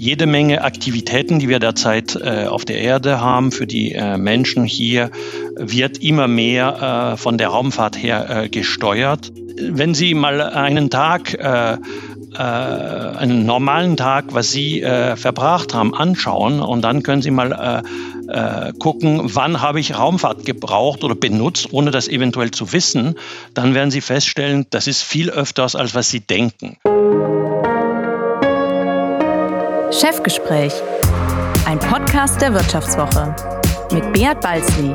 jede Menge Aktivitäten, die wir derzeit äh, auf der Erde haben für die äh, Menschen hier, wird immer mehr äh, von der Raumfahrt her äh, gesteuert. Wenn Sie mal einen Tag äh, äh, einen normalen Tag, was Sie verbracht haben, anschauen und dann können Sie mal gucken, wann habe ich Raumfahrt gebraucht oder benutzt, ohne das eventuell zu wissen, dann werden Sie feststellen, das ist viel öfters, als was Sie denken. Chefgespräch, ein Podcast der Wirtschaftswoche mit Beat Balzli.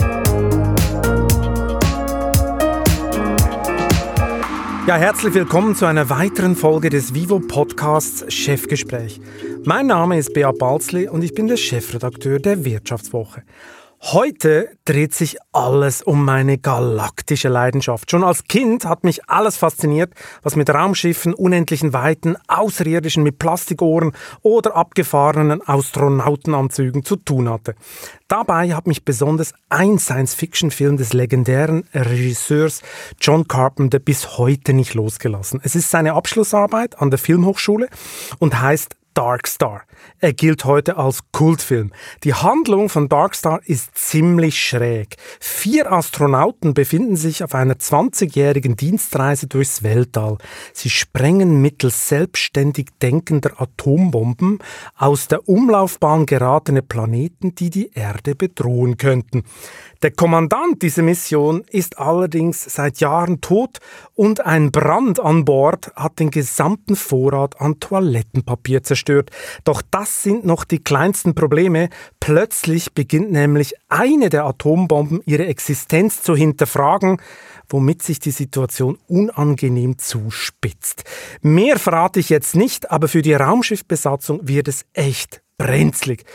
Ja, herzlich willkommen zu einer weiteren Folge des Vivo Podcasts Chefgespräch. Mein Name ist Beat Balzli und ich bin der Chefredakteur der Wirtschaftswoche. Heute dreht sich alles um meine galaktische Leidenschaft. Schon als Kind hat mich alles fasziniert, was mit Raumschiffen, unendlichen Weiten, Außerirdischen mit Plastikohren oder abgefahrenen Astronautenanzügen zu tun hatte. Dabei hat mich besonders ein Science-Fiction-Film des legendären Regisseurs John Carpenter bis heute nicht losgelassen. Es ist seine Abschlussarbeit an der Filmhochschule und heißt Dark Star. Er gilt heute als Kultfilm. Die Handlung von Dark Star ist ziemlich schräg. Vier Astronauten befinden sich auf einer 20-jährigen Dienstreise durchs Weltall. Sie sprengen mittels selbstständig denkender Atombomben aus der Umlaufbahn geratene Planeten, die die Erde bedrohen könnten. Der Kommandant dieser Mission ist allerdings seit Jahren tot und ein Brand an Bord hat den gesamten Vorrat an Toilettenpapier zerstört. Doch das sind noch die kleinsten Probleme. Plötzlich beginnt nämlich eine der Atombomben ihre Existenz zu hinterfragen womit sich die Situation unangenehm zuspitzt. Mehr verrate ich jetzt nicht, aber für die Raumschiffbesatzung wird es echt brenzlig.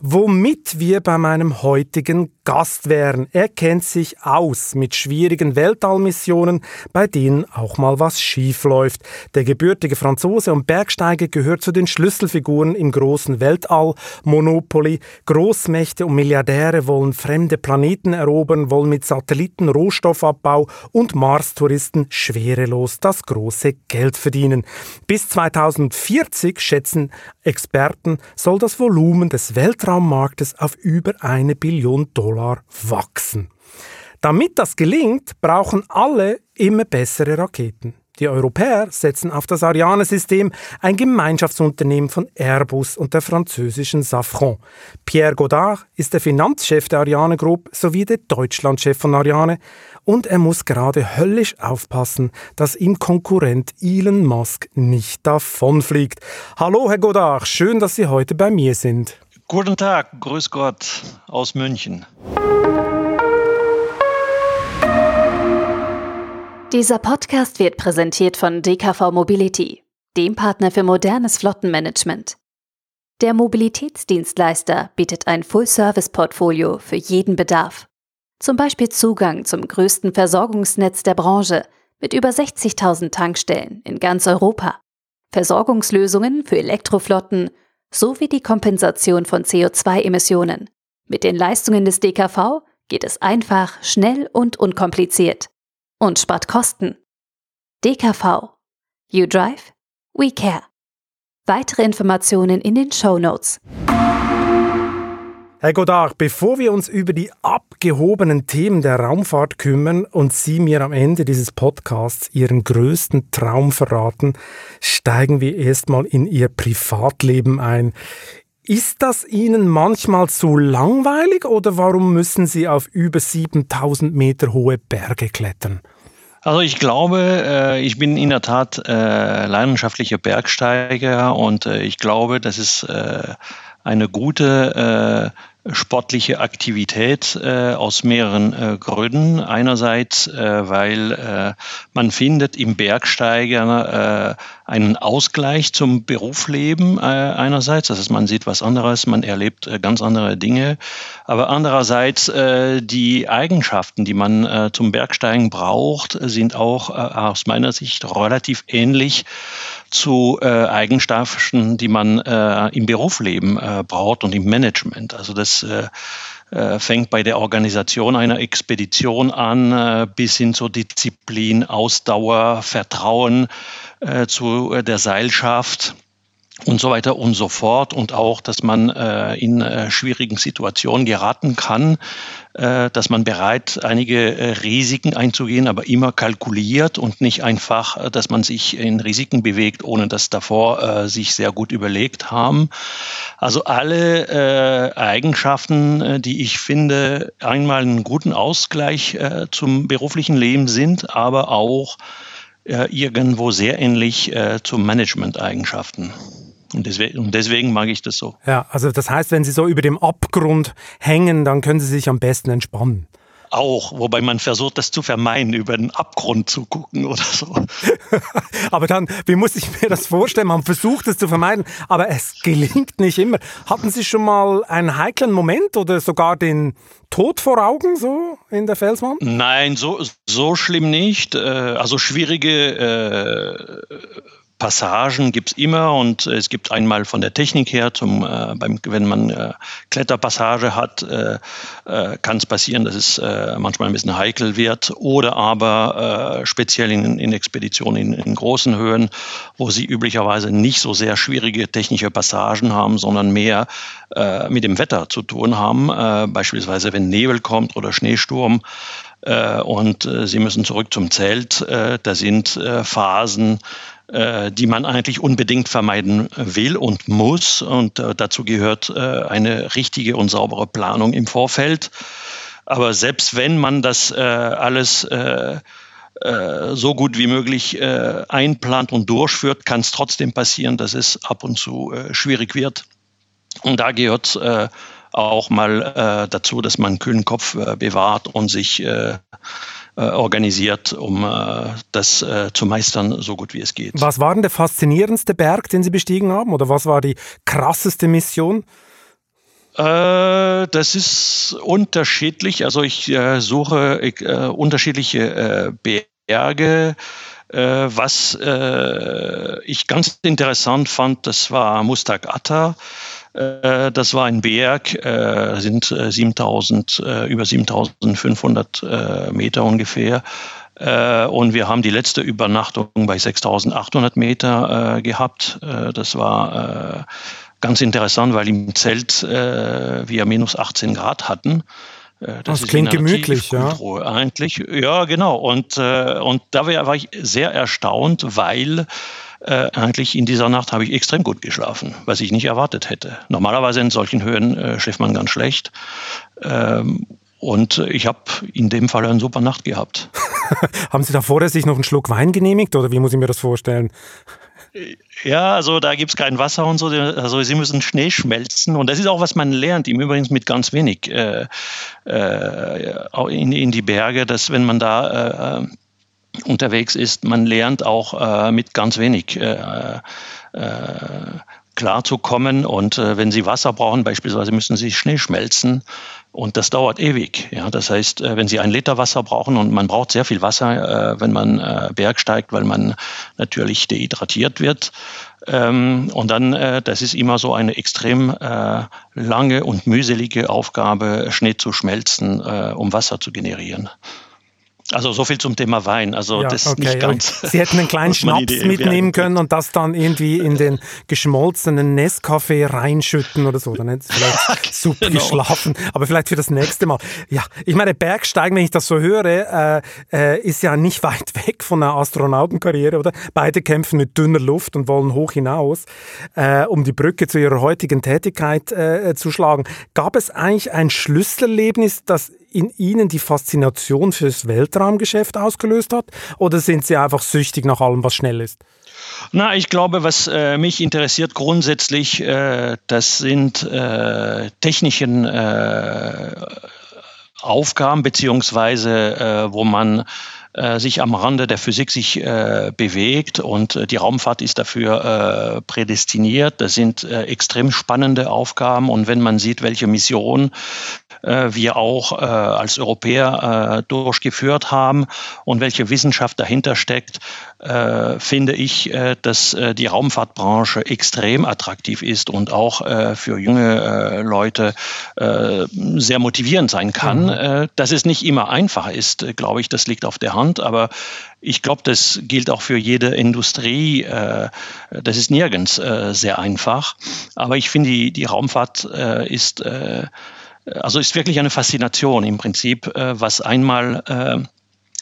Womit wir bei meinem heutigen Gast wären. Er kennt sich aus mit schwierigen Weltallmissionen, bei denen auch mal was schief läuft. Der gebürtige Franzose und Bergsteiger gehört zu den Schlüsselfiguren im großen Weltall Monopoly. Großmächte und Milliardäre wollen fremde Planeten erobern, wollen mit Satelliten Rohstoffabbau und Mars-Touristen schwerelos das große Geld verdienen. Bis 2040 schätzen Experten, soll das das Volumen des Weltraummarktes auf über eine Billion Dollar wachsen. Damit das gelingt, brauchen alle immer bessere Raketen. Die Europäer setzen auf das Ariane-System, ein Gemeinschaftsunternehmen von Airbus und der französischen Safran. Pierre Godard ist der Finanzchef der Ariane Group sowie der Deutschlandchef von Ariane und er muss gerade höllisch aufpassen, dass ihm Konkurrent Elon Musk nicht davonfliegt. Hallo, Herr Godard, schön, dass Sie heute bei mir sind. Guten Tag, grüß Gott aus München. Dieser Podcast wird präsentiert von DKV Mobility, dem Partner für modernes Flottenmanagement. Der Mobilitätsdienstleister bietet ein Full-Service-Portfolio für jeden Bedarf. Zum Beispiel Zugang zum größten Versorgungsnetz der Branche mit über 60.000 Tankstellen in ganz Europa, Versorgungslösungen für Elektroflotten sowie die Kompensation von CO2-Emissionen. Mit den Leistungen des DKV geht es einfach, schnell und unkompliziert und spart Kosten. DKV. You Drive, We Care. Weitere Informationen in den Show Notes. Herr Godard, bevor wir uns über die abgehobenen Themen der Raumfahrt kümmern und Sie mir am Ende dieses Podcasts Ihren größten Traum verraten, steigen wir erstmal in Ihr Privatleben ein. Ist das Ihnen manchmal zu langweilig oder warum müssen Sie auf über 7000 Meter hohe Berge klettern? Also ich glaube, äh, ich bin in der Tat äh, leidenschaftlicher Bergsteiger und äh, ich glaube, das ist eine gute sportliche Aktivität äh, aus mehreren äh, Gründen. Einerseits, äh, weil äh, man findet im Bergsteiger äh, einen Ausgleich zum Berufsleben äh, einerseits, das heißt, man sieht was anderes, man erlebt äh, ganz andere Dinge, aber andererseits äh, die Eigenschaften, die man äh, zum Bergsteigen braucht, sind auch äh, aus meiner Sicht relativ ähnlich zu äh, Eigenschaften, die man äh, im Berufsleben äh, braucht und im Management. Also das äh, äh, fängt bei der Organisation einer Expedition an, äh, bis hin zur Disziplin, Ausdauer, Vertrauen äh, zu der Seilschaft und so weiter und so fort und auch, dass man äh, in äh, schwierigen Situationen geraten kann, äh, dass man bereit, einige äh, Risiken einzugehen, aber immer kalkuliert und nicht einfach, äh, dass man sich in Risiken bewegt, ohne das davor äh, sich sehr gut überlegt haben. Also alle Eigenschaften, die ich finde, einmal einen guten Ausgleich zum beruflichen Leben sind, aber auch irgendwo sehr ähnlich äh, zu Management-Eigenschaften. Und deswegen, und deswegen mag ich das so. Ja, also das heißt, wenn Sie so über dem Abgrund hängen, dann können Sie sich am besten entspannen auch, wobei man versucht, das zu vermeiden, über den Abgrund zu gucken oder so. aber dann, wie muss ich mir das vorstellen? Man versucht es zu vermeiden, aber es gelingt nicht immer. Hatten Sie schon mal einen heiklen Moment oder sogar den Tod vor Augen so in der Felswand? Nein, so, so schlimm nicht. Äh, also schwierige äh, Passagen gibt's immer und es gibt einmal von der Technik her, zum, äh, beim, wenn man äh, Kletterpassage hat, äh, äh, kann es passieren, dass es äh, manchmal ein bisschen heikel wird oder aber äh, speziell in, in Expeditionen in, in großen Höhen, wo sie üblicherweise nicht so sehr schwierige technische Passagen haben, sondern mehr äh, mit dem Wetter zu tun haben, äh, beispielsweise wenn Nebel kommt oder Schneesturm äh, und äh, sie müssen zurück zum Zelt. Äh, da sind äh, Phasen, äh, die man eigentlich unbedingt vermeiden will und muss. Und äh, dazu gehört äh, eine richtige und saubere Planung im Vorfeld. Aber selbst wenn man das alles so gut wie möglich einplant und durchführt, kann es trotzdem passieren, dass es ab und zu schwierig wird. Und da gehört auch mal dazu, dass man einen kühlen Kopf bewahrt und sich äh, organisiert, um äh, das äh, zu meistern, so gut wie es geht. Was war denn der faszinierendste Berg, den Sie bestiegen haben? Oder was war die krasseste Mission? das ist unterschiedlich. Also ich suche unterschiedliche Berge. was ich ganz interessant fand, das war Mustag Atta. Äh, das war ein Berg, äh, sind 7000, äh, über 7500 Meter ungefähr. Und wir haben die letzte Übernachtung bei 6800 Meter gehabt. Das war ganz interessant, weil im Zelt wir minus 18 Grad hatten. Das, das klingt gemütlich, ja. Eigentlich, ja, genau. Und, und da war ich sehr erstaunt, weil äh, eigentlich in dieser Nacht habe ich extrem gut geschlafen, was ich nicht erwartet hätte. Normalerweise in solchen Höhen äh, schläft man ganz schlecht. Ähm, und ich habe in dem Fall eine super Nacht gehabt. Haben Sie da vorher sich noch einen Schluck Wein genehmigt oder wie muss ich mir das vorstellen? Ja, also da gibt es kein Wasser und so. Also sie müssen Schnee schmelzen. Und das ist auch, was man lernt, im Übrigen mit ganz wenig äh, äh, in, in, die Berge, dass wenn man da äh, unterwegs ist, man lernt auch äh, mit ganz wenig äh, äh, klarzukommen. Und äh, wenn Sie Wasser brauchen, beispielsweise müssen Sie Schnee schmelzen. Und das dauert ewig. Ja, das heißt, äh, wenn Sie ein Liter Wasser brauchen und man braucht sehr viel Wasser, äh, wenn man äh, Berg steigt, weil man natürlich dehydratiert wird. Ähm, und dann, äh, das ist immer so eine extrem äh, lange und mühselige Aufgabe, Schnee zu schmelzen, äh, um Wasser zu generieren. Also so viel zum Thema Wein. Also ja, das okay, nicht ganz. Sie hätten einen kleinen Schnaps mitnehmen können und das dann irgendwie in den geschmolzenen Nescafé reinschütten oder so. Dann hätten Sie vielleicht super genau. geschlafen. Aber vielleicht für das nächste Mal. Ja, ich meine, Bergsteigen, wenn ich das so höre, äh, äh, ist ja nicht weit weg von einer Astronautenkarriere, oder? Beide kämpfen mit dünner Luft und wollen hoch hinaus, äh, um die Brücke zu ihrer heutigen Tätigkeit äh, zu schlagen. Gab es eigentlich ein Schlüsselerlebnis, das in Ihnen die Faszination fürs Weltraumgeschäft ausgelöst hat? Oder sind Sie einfach süchtig nach allem, was schnell ist? Na, ich glaube, was äh, mich interessiert grundsätzlich, äh, das sind äh, technischen äh, Aufgaben, beziehungsweise äh, wo man sich am Rande der Physik sich äh, bewegt und äh, die Raumfahrt ist dafür äh, prädestiniert. Das sind äh, extrem spannende Aufgaben und wenn man sieht, welche Mission äh, wir auch äh, als Europäer äh, durchgeführt haben und welche Wissenschaft dahinter steckt, äh, finde ich, äh, dass äh, die Raumfahrtbranche extrem attraktiv ist und auch äh, für junge äh, Leute äh, sehr motivierend sein kann. Mhm. Äh, dass es nicht immer einfach ist, äh, glaube ich, das liegt auf der Hand, aber ich glaube, das gilt auch für jede Industrie. Äh, das ist nirgends äh, sehr einfach. Aber ich finde, die, die Raumfahrt äh, ist, also ist wirklich eine Faszination im Prinzip, was einmal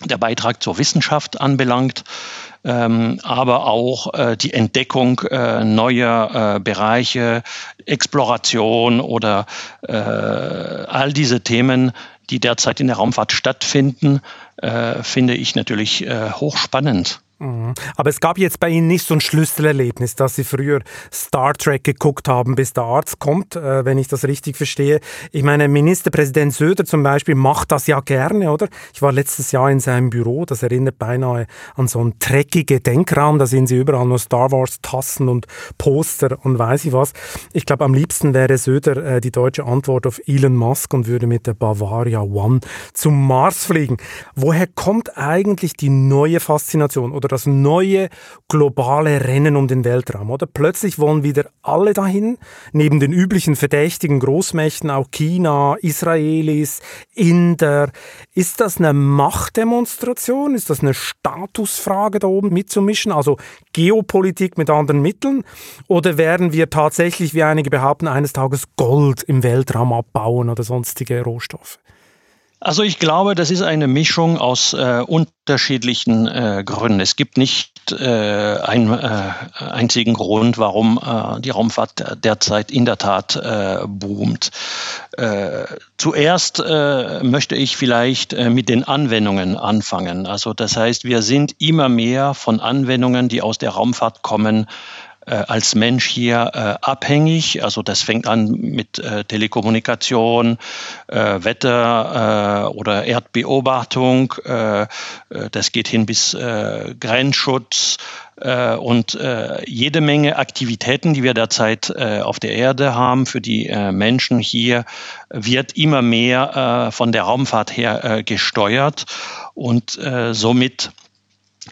der Beitrag zur Wissenschaft anbelangt, ähm, aber auch die Entdeckung neuer Bereiche, Exploration oder all diese Themen, die derzeit in der Raumfahrt stattfinden, äh, finde ich natürlich äh, hochspannend. Mhm. Aber es gab jetzt bei Ihnen nicht so ein Schlüsselerlebnis, dass Sie früher Star Trek geguckt haben, bis der Arzt kommt, äh, wenn ich das richtig verstehe. Ich meine, Ministerpräsident Söder zum Beispiel macht das ja gerne, oder? Ich war letztes Jahr in seinem Büro, das erinnert beinahe an so einen dreckigen Denkraum, da sehen Sie überall nur Star Wars Tassen und Poster und weiß ich was. Ich glaube, am liebsten wäre Söder äh, die deutsche Antwort auf Elon Musk und würde mit der Bavaria One zum Mars fliegen. Woher kommt eigentlich die neue Faszination oder oder das neue globale Rennen um den Weltraum, oder? Plötzlich wollen wieder alle dahin, neben den üblichen verdächtigen Großmächten, auch China, Israelis, Inder. Ist das eine Machtdemonstration? Ist das eine Statusfrage da oben mitzumischen? Also Geopolitik mit anderen Mitteln? Oder werden wir tatsächlich, wie einige behaupten, eines Tages Gold im Weltraum abbauen oder sonstige Rohstoffe? Also ich glaube, das ist eine Mischung aus äh, unterschiedlichen äh, Gründen. Es gibt nicht äh, einen äh, einzigen Grund, warum äh, die Raumfahrt derzeit in der Tat äh, boomt. zuerst möchte ich vielleicht mit den Anwendungen anfangen. Also das heißt, wir sind immer mehr von Anwendungen, die aus der Raumfahrt kommen, als Mensch hier äh, abhängig. Also das fängt an mit äh, Telekommunikation, äh, Wetter äh, oder Erdbeobachtung. Äh, das geht hin bis Grenzschutz und jede Menge Aktivitäten, die wir derzeit auf der Erde haben für die Menschen hier, wird immer mehr von der Raumfahrt her gesteuert und somit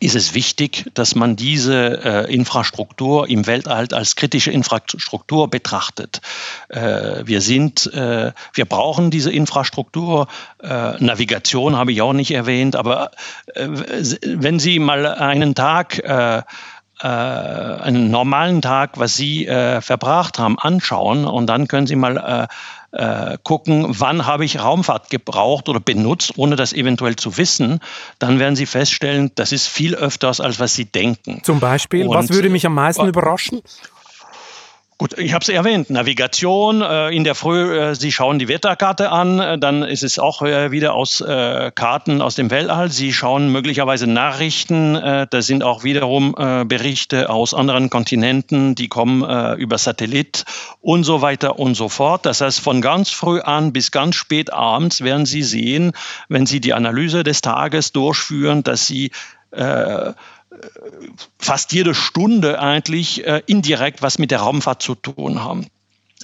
ist es wichtig, dass man diese äh, Infrastruktur im Weltall als kritische Infrastruktur betrachtet. Äh, wir sind, äh, wir brauchen diese Infrastruktur. Äh, Navigation habe ich auch nicht erwähnt, aber äh, wenn Sie mal einen Tag äh, einen normalen Tag, was Sie verbracht haben, anschauen und dann können Sie mal äh, gucken, wann habe ich Raumfahrt gebraucht oder benutzt, ohne das eventuell zu wissen, dann werden Sie feststellen, das ist viel öfters, als was Sie denken. Zum Beispiel, Und, was würde mich am meisten überraschen? Gut, ich habe es erwähnt, Navigation äh, in der Früh, äh, Sie schauen die Wetterkarte an, äh, dann ist es auch äh, wieder aus äh, Karten aus dem Weltall. Sie schauen möglicherweise Nachrichten, äh, da sind auch wiederum Berichte aus anderen Kontinenten, die kommen über Satellit und so weiter und so fort. Das heißt, von ganz früh an bis ganz spät abends werden Sie sehen, wenn Sie die Analyse des Tages durchführen, dass Sie fast jede Stunde eigentlich äh, indirekt was mit der Raumfahrt zu tun haben.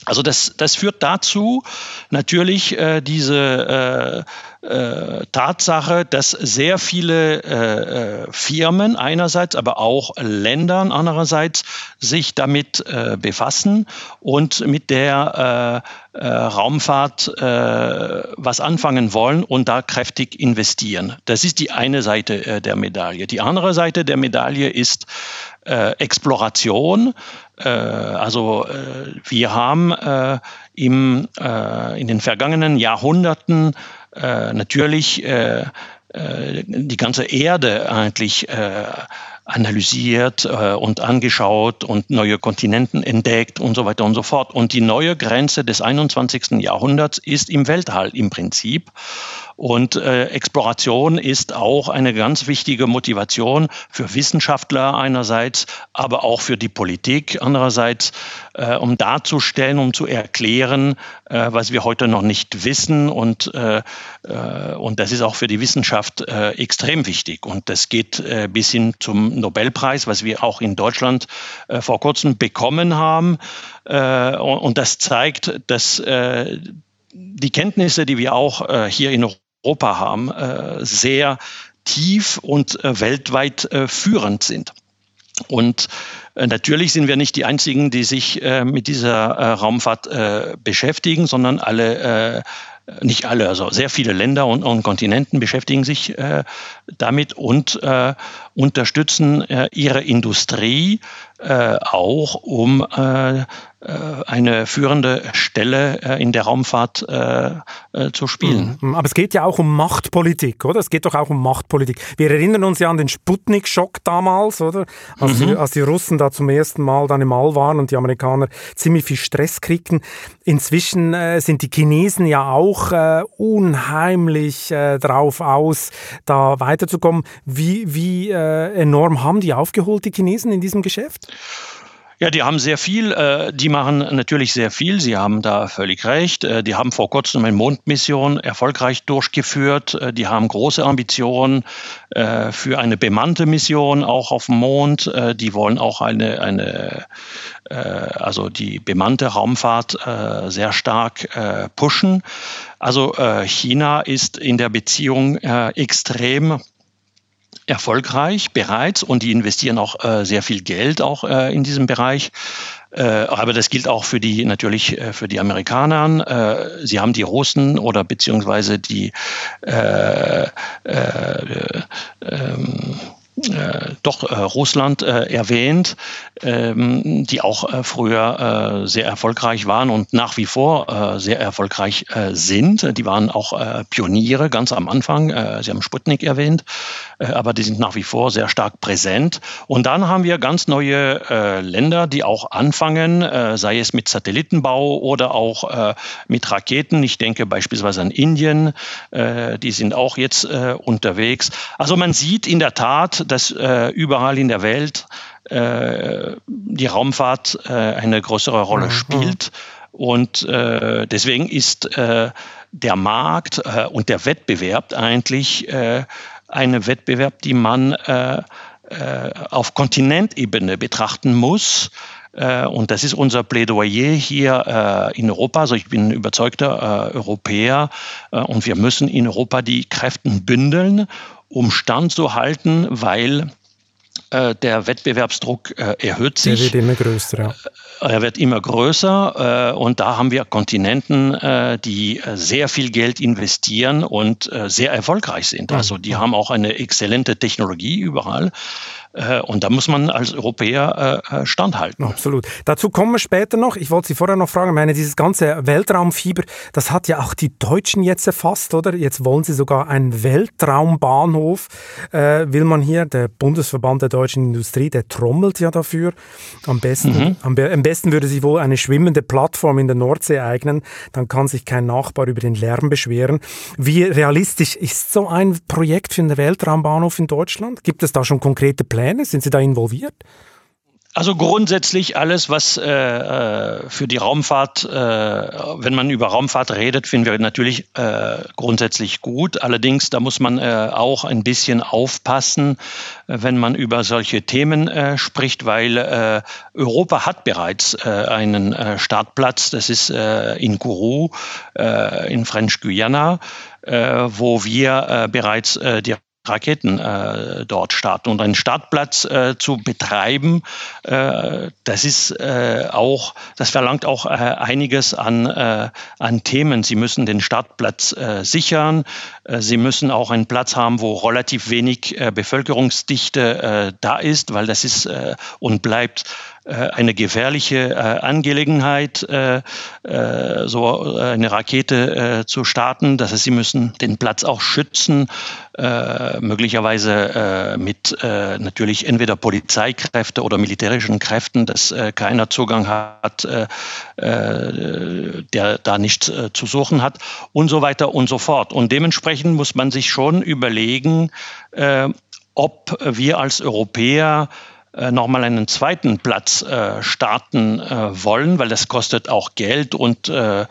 Also das, das führt dazu natürlich äh, diese äh, äh, Tatsache, dass sehr viele äh, äh, Firmen einerseits, aber auch Ländern andererseits sich damit äh, befassen und mit der Raumfahrt was anfangen wollen und da kräftig investieren. Das ist die eine Seite der Medaille. Die andere Seite der Medaille ist Exploration. Äh, also äh, wir haben äh, im, in den vergangenen Jahrhunderten natürlich die ganze Erde eigentlich analysiert äh, und angeschaut und neue Kontinenten entdeckt und so weiter und so fort. Und die neue Grenze des 21. Jahrhunderts ist im Weltall im Prinzip. Und äh, Exploration ist auch eine ganz wichtige Motivation für Wissenschaftler einerseits, aber auch für die Politik andererseits, äh, um darzustellen, um zu erklären, äh, was wir heute noch nicht wissen. Und, äh, äh, und das ist auch für die Wissenschaft äh, extrem wichtig. Und das geht äh, bis hin zum Nobelpreis, was wir auch in Deutschland äh, vor kurzem bekommen haben. Äh, und, das zeigt, dass äh, die Kenntnisse, die wir auch äh, hier in Europa haben, äh, sehr tief und äh, weltweit führend sind. Und natürlich sind wir nicht die Einzigen, die sich mit dieser Raumfahrt beschäftigen, sondern alle nicht alle, also sehr viele Länder und, Kontinenten beschäftigen sich äh, damit und äh, unterstützen äh, ihre Industrie äh, auch, um äh, äh, eine führende Stelle äh, in der Raumfahrt äh, zu spielen. Mhm. Aber es geht ja auch um Machtpolitik, oder? Es geht doch auch um Machtpolitik. Wir erinnern uns ja an den Sputnik-Schock damals, oder? Als, mhm. die, als, die, Russen da zum ersten Mal dann im All waren und die Amerikaner ziemlich viel Stress kriegten. Inzwischen sind die Chinesen ja auch unheimlich drauf aus, da weiterzukommen. Wie, wie enorm haben die aufgeholt, die Chinesen in diesem Geschäft? Ja, die haben sehr viel. Äh, die machen natürlich sehr viel. Sie haben da völlig recht. Äh, die haben vor kurzem eine Mondmission erfolgreich durchgeführt. Äh, die haben große Ambitionen für eine bemannte Mission auch auf dem Mond. Die wollen auch eine, eine also die bemannte Raumfahrt sehr stark pushen. Also China ist in der Beziehung extrem erfolgreich bereits und die investieren auch äh, sehr viel Geld auch äh, in diesem Bereich. Äh, aber das gilt auch für die natürlich äh, für die Amerikaner. Äh, sie haben die Russen oder beziehungsweise die äh, ähm, äh, doch äh, Russland äh, erwähnt, ähm, die auch äh, früher äh, sehr erfolgreich waren und nach wie vor äh, sehr erfolgreich sind. Die waren auch Pioniere ganz am Anfang. Sie haben Sputnik erwähnt, aber die sind nach wie vor sehr stark präsent. Und dann haben wir ganz neue Länder, die auch anfangen, sei es mit Satellitenbau oder auch mit Raketen. Ich denke beispielsweise an Indien. die sind auch jetzt unterwegs. Also man sieht in der Tat, dass äh, überall in der Welt äh, die Raumfahrt äh, eine größere Rolle mhm. spielt. Und äh, deswegen ist äh, der Markt äh, und der Wettbewerb eigentlich ein Wettbewerb, die man auf Kontinentebene betrachten muss. Und das ist unser Plädoyer hier in Europa. Also ich bin überzeugter Europäer und wir müssen in Europa die Kräfte bündeln um Stand zu halten, weil äh, der Wettbewerbsdruck äh, erhöht sich. Der wird immer größer, ja. Äh, er wird immer größer äh, und da haben wir Kontinenten, äh, die sehr viel Geld investieren und sehr erfolgreich sind. Also die haben auch eine exzellente Technologie überall. Äh, und da muss man als Europäer äh, äh, standhalten. Absolut. Dazu kommen wir später noch. Ich wollte Sie vorher noch fragen, ich meine, dieses ganze Weltraumfieber, das hat ja auch die Deutschen jetzt erfasst, oder? Jetzt wollen sie sogar einen Weltraumbahnhof, äh, will man hier, der Bundesverband der deutschen Industrie, der trommelt ja dafür. Am besten, mhm. am, am besten würde sich wohl eine schwimmende Plattform in der Nordsee eignen, dann kann sich kein Nachbar über den Lärm beschweren. Wie realistisch ist so ein Projekt für einen Weltraumbahnhof in Deutschland? Gibt es da schon konkrete Pläne? Pläne? Sind Sie da involviert? Also grundsätzlich alles, was äh, äh, für die Raumfahrt, äh, wenn man über Raumfahrt redet, finden wir natürlich äh, grundsätzlich gut. Allerdings, da muss man äh, auch ein bisschen aufpassen, wenn man über solche Themen äh, spricht, weil Europa hat bereits einen Startplatz. Das ist in Kourou in French Guyana, äh, wo wir äh, bereits äh, die Raketen äh, dort starten. Und einen Startplatz äh, zu betreiben, äh, das ist äh, auch, das verlangt auch äh, einiges an, äh, an Themen. Sie müssen den Startplatz äh, sichern. Äh, Sie müssen auch einen Platz haben, wo relativ wenig äh, Bevölkerungsdichte äh, da ist, weil das ist äh, und bleibt eine gefährliche äh, Angelegenheit, äh, so eine Rakete zu starten. Das heißt, sie müssen den Platz auch schützen, möglicherweise mit natürlich entweder Polizeikräfte oder militärischen Kräften, dass keiner Zugang hat, der da nichts zu suchen hat und so weiter und so fort. Und dementsprechend muss man sich schon überlegen, ob wir als Europäer äh, nochmal einen zweiten Platz äh, starten äh, wollen, weil das kostet auch Geld und, äh,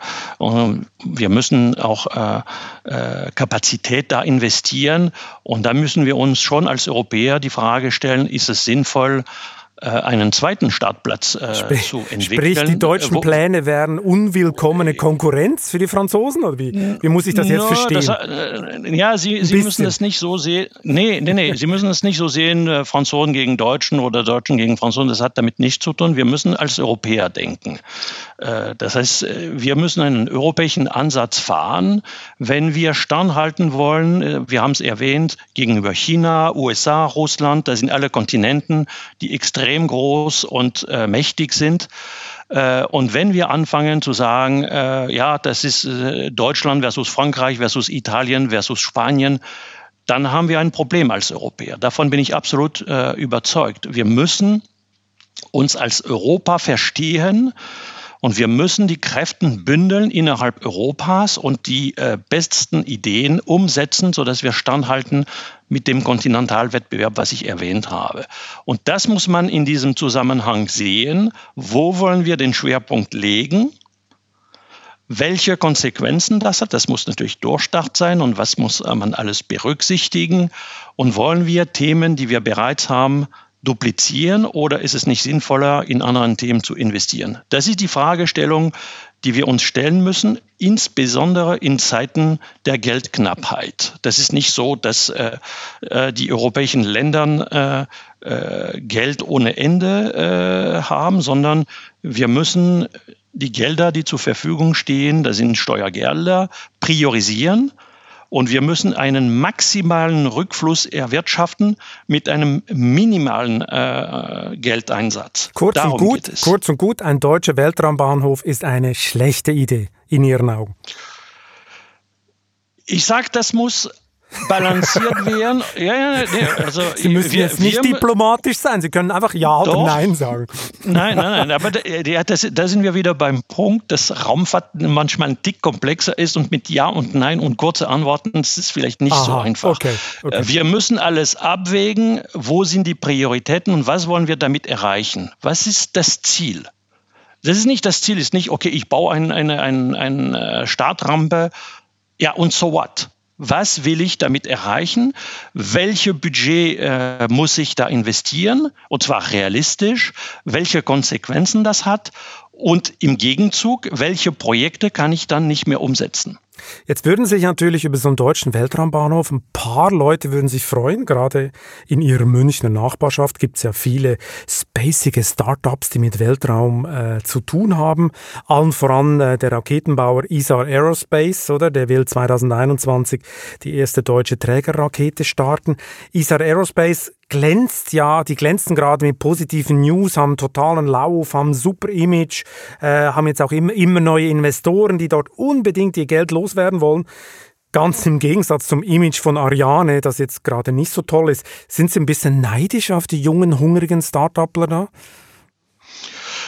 wir müssen auch äh, äh, Kapazität da investieren. Und da müssen wir uns schon als Europäer die Frage stellen, ist es sinnvoll, äh, einen zweiten Startplatz äh, sprich, zu entwickeln. Sprich, die deutschen wo, Pläne wären unwillkommene Konkurrenz für die Franzosen? Oder wie, wie muss ich das jetzt no, verstehen? Das, äh, ja, Sie, Sie müssen es nicht so sehen. Nee, nee, nee, Sie müssen es nicht so sehen, äh, Franzosen gegen Deutschen oder Deutschen gegen Franzosen. Das hat damit nichts zu tun. Wir müssen als Europäer denken. Äh, das heißt, äh, wir müssen einen europäischen Ansatz fahren, wenn wir standhalten wollen. Wir haben es erwähnt, gegenüber China, USA, Russland, das sind alle Kontinenten, die extrem groß und äh, mächtig sind. Äh, und wenn wir anfangen zu sagen, äh, ja, das ist äh, Deutschland versus Frankreich versus Italien versus Spanien, dann haben wir ein Problem als Europäer. Davon bin ich absolut äh, überzeugt. Wir müssen uns als Europa verstehen und wir müssen die Kräfte bündeln innerhalb Europas und die äh, besten Ideen umsetzen, sodass wir standhalten mit dem Kontinentalwettbewerb, was ich erwähnt habe. Und das muss man in diesem Zusammenhang sehen. Wo wollen wir den Schwerpunkt legen? Welche Konsequenzen das hat, das muss natürlich Durchstart sein und was muss man alles berücksichtigen. Und wollen wir Themen, die wir bereits haben, duplizieren oder ist es nicht sinnvoller, in anderen Themen zu investieren? Das ist die Fragestellung, die wir uns stellen müssen, insbesondere in Zeiten der Geldknappheit. Das ist nicht so, dass äh, äh die europäischen Länder äh, äh, Geld ohne Ende äh, haben, sondern wir müssen die Gelder, die zur Verfügung stehen, das sind Steuergelder, priorisieren und wir müssen einen maximalen Rückfluss erwirtschaften mit einem minimalen äh, Geldeinsatz. Kurz Darum und, gut, kurz und gut, ein deutscher Weltraumbahnhof ist eine schlechte Idee in Ihren Augen. Ich sage, das muss balanciert werden. Ja, ja, nee, also Sie müssen wir, jetzt nicht wir, diplomatisch sein. Sie können einfach Ja doch, oder Nein sagen. Nein, nein, nein. Aber da, das, da sind wir wieder beim Punkt, dass Raumfahrt manchmal ein Tick komplexer ist und mit Ja und Nein und kurze Antworten das ist vielleicht nicht Aha, so einfach. Okay, okay. Äh, wir müssen alles abwägen. Wo sind die Prioritäten und was wollen wir damit erreichen? Was ist das Ziel? Das ist nicht das Ziel, ist nicht, okay, ich baue ein, eine, eine, eine Startrampe, ja, und so what? Was will ich damit erreichen, welche Budget äh, muss ich da investieren, und zwar realistisch, welche Konsequenzen das hat? Und im Gegenzug, welche Projekte kann ich dann nicht mehr umsetzen. Jetzt würden sich natürlich über so einen deutschen Weltraumbahnhof ein paar Leute würden sich freuen. Gerade in ihrer Münchner Nachbarschaft gibt es ja viele spacige Startups, die mit Weltraum äh, zu tun haben. Allen voran äh, der Raketenbauer ISAR Aerospace, oder? Der will 2021 die erste deutsche Trägerrakete starten. ISAR Aerospace glänzt ja, die glänzen gerade mit positiven News, haben totalen Lauf, haben super Image, äh, haben jetzt auch immer, immer neue Investoren, die dort unbedingt ihr Geld loswerden wollen. Ganz im Gegensatz zum Image von Ariane, das jetzt gerade nicht so toll ist. Sind Sie ein bisschen neidisch auf die jungen, hungrigen Start-upler da?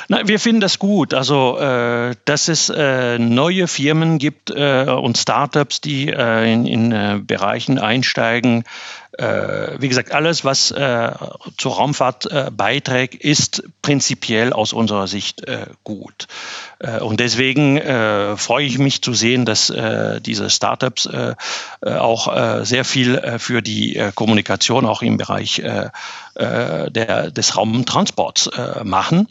Na, wir finden das gut. Also, äh, dass es äh, neue Firmen gibt äh, und Startups, die äh, in, in äh, Bereichen einsteigen. Äh, wie gesagt, alles, was zur Raumfahrt beiträgt, ist prinzipiell aus unserer Sicht gut. und deswegen freue ich mich zu sehen, dass diese Startups auch sehr viel für die Kommunikation auch im Bereich der, des Raumtransports machen.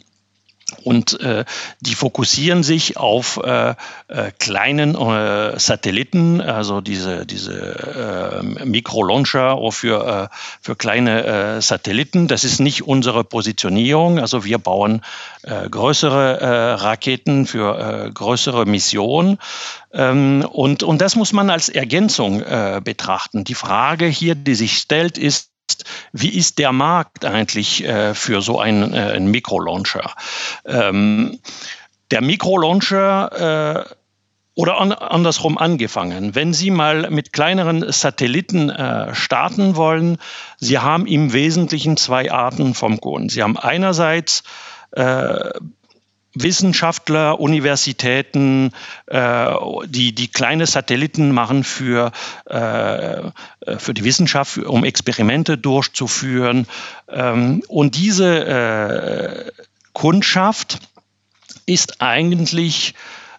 Und äh, die fokussieren sich auf äh, äh, kleinen äh, Satelliten, also diese, diese äh, Mikrolauncher für, äh, für kleine äh, Satelliten. Das ist nicht unsere Positionierung. Also wir bauen äh, größere äh, Raketen für äh, größere Missionen. Ähm, und, und das muss man als Ergänzung äh, betrachten. Die Frage hier, die sich stellt, ist, wie ist der Markt eigentlich äh, für so einen, äh, einen Mikrolauncher? Ähm, der Mikrolauncher äh, oder an, andersrum angefangen. Wenn Sie mal mit kleineren Satelliten äh, starten wollen, Sie haben im Wesentlichen zwei Arten vom Kunden. Sie haben einerseits äh, Wissenschaftler, Universitäten, äh, die, die kleine Satelliten machen für, äh, für die Wissenschaft, um Experimente durchzuführen. Ähm, und diese äh, Kundschaft ist eigentlich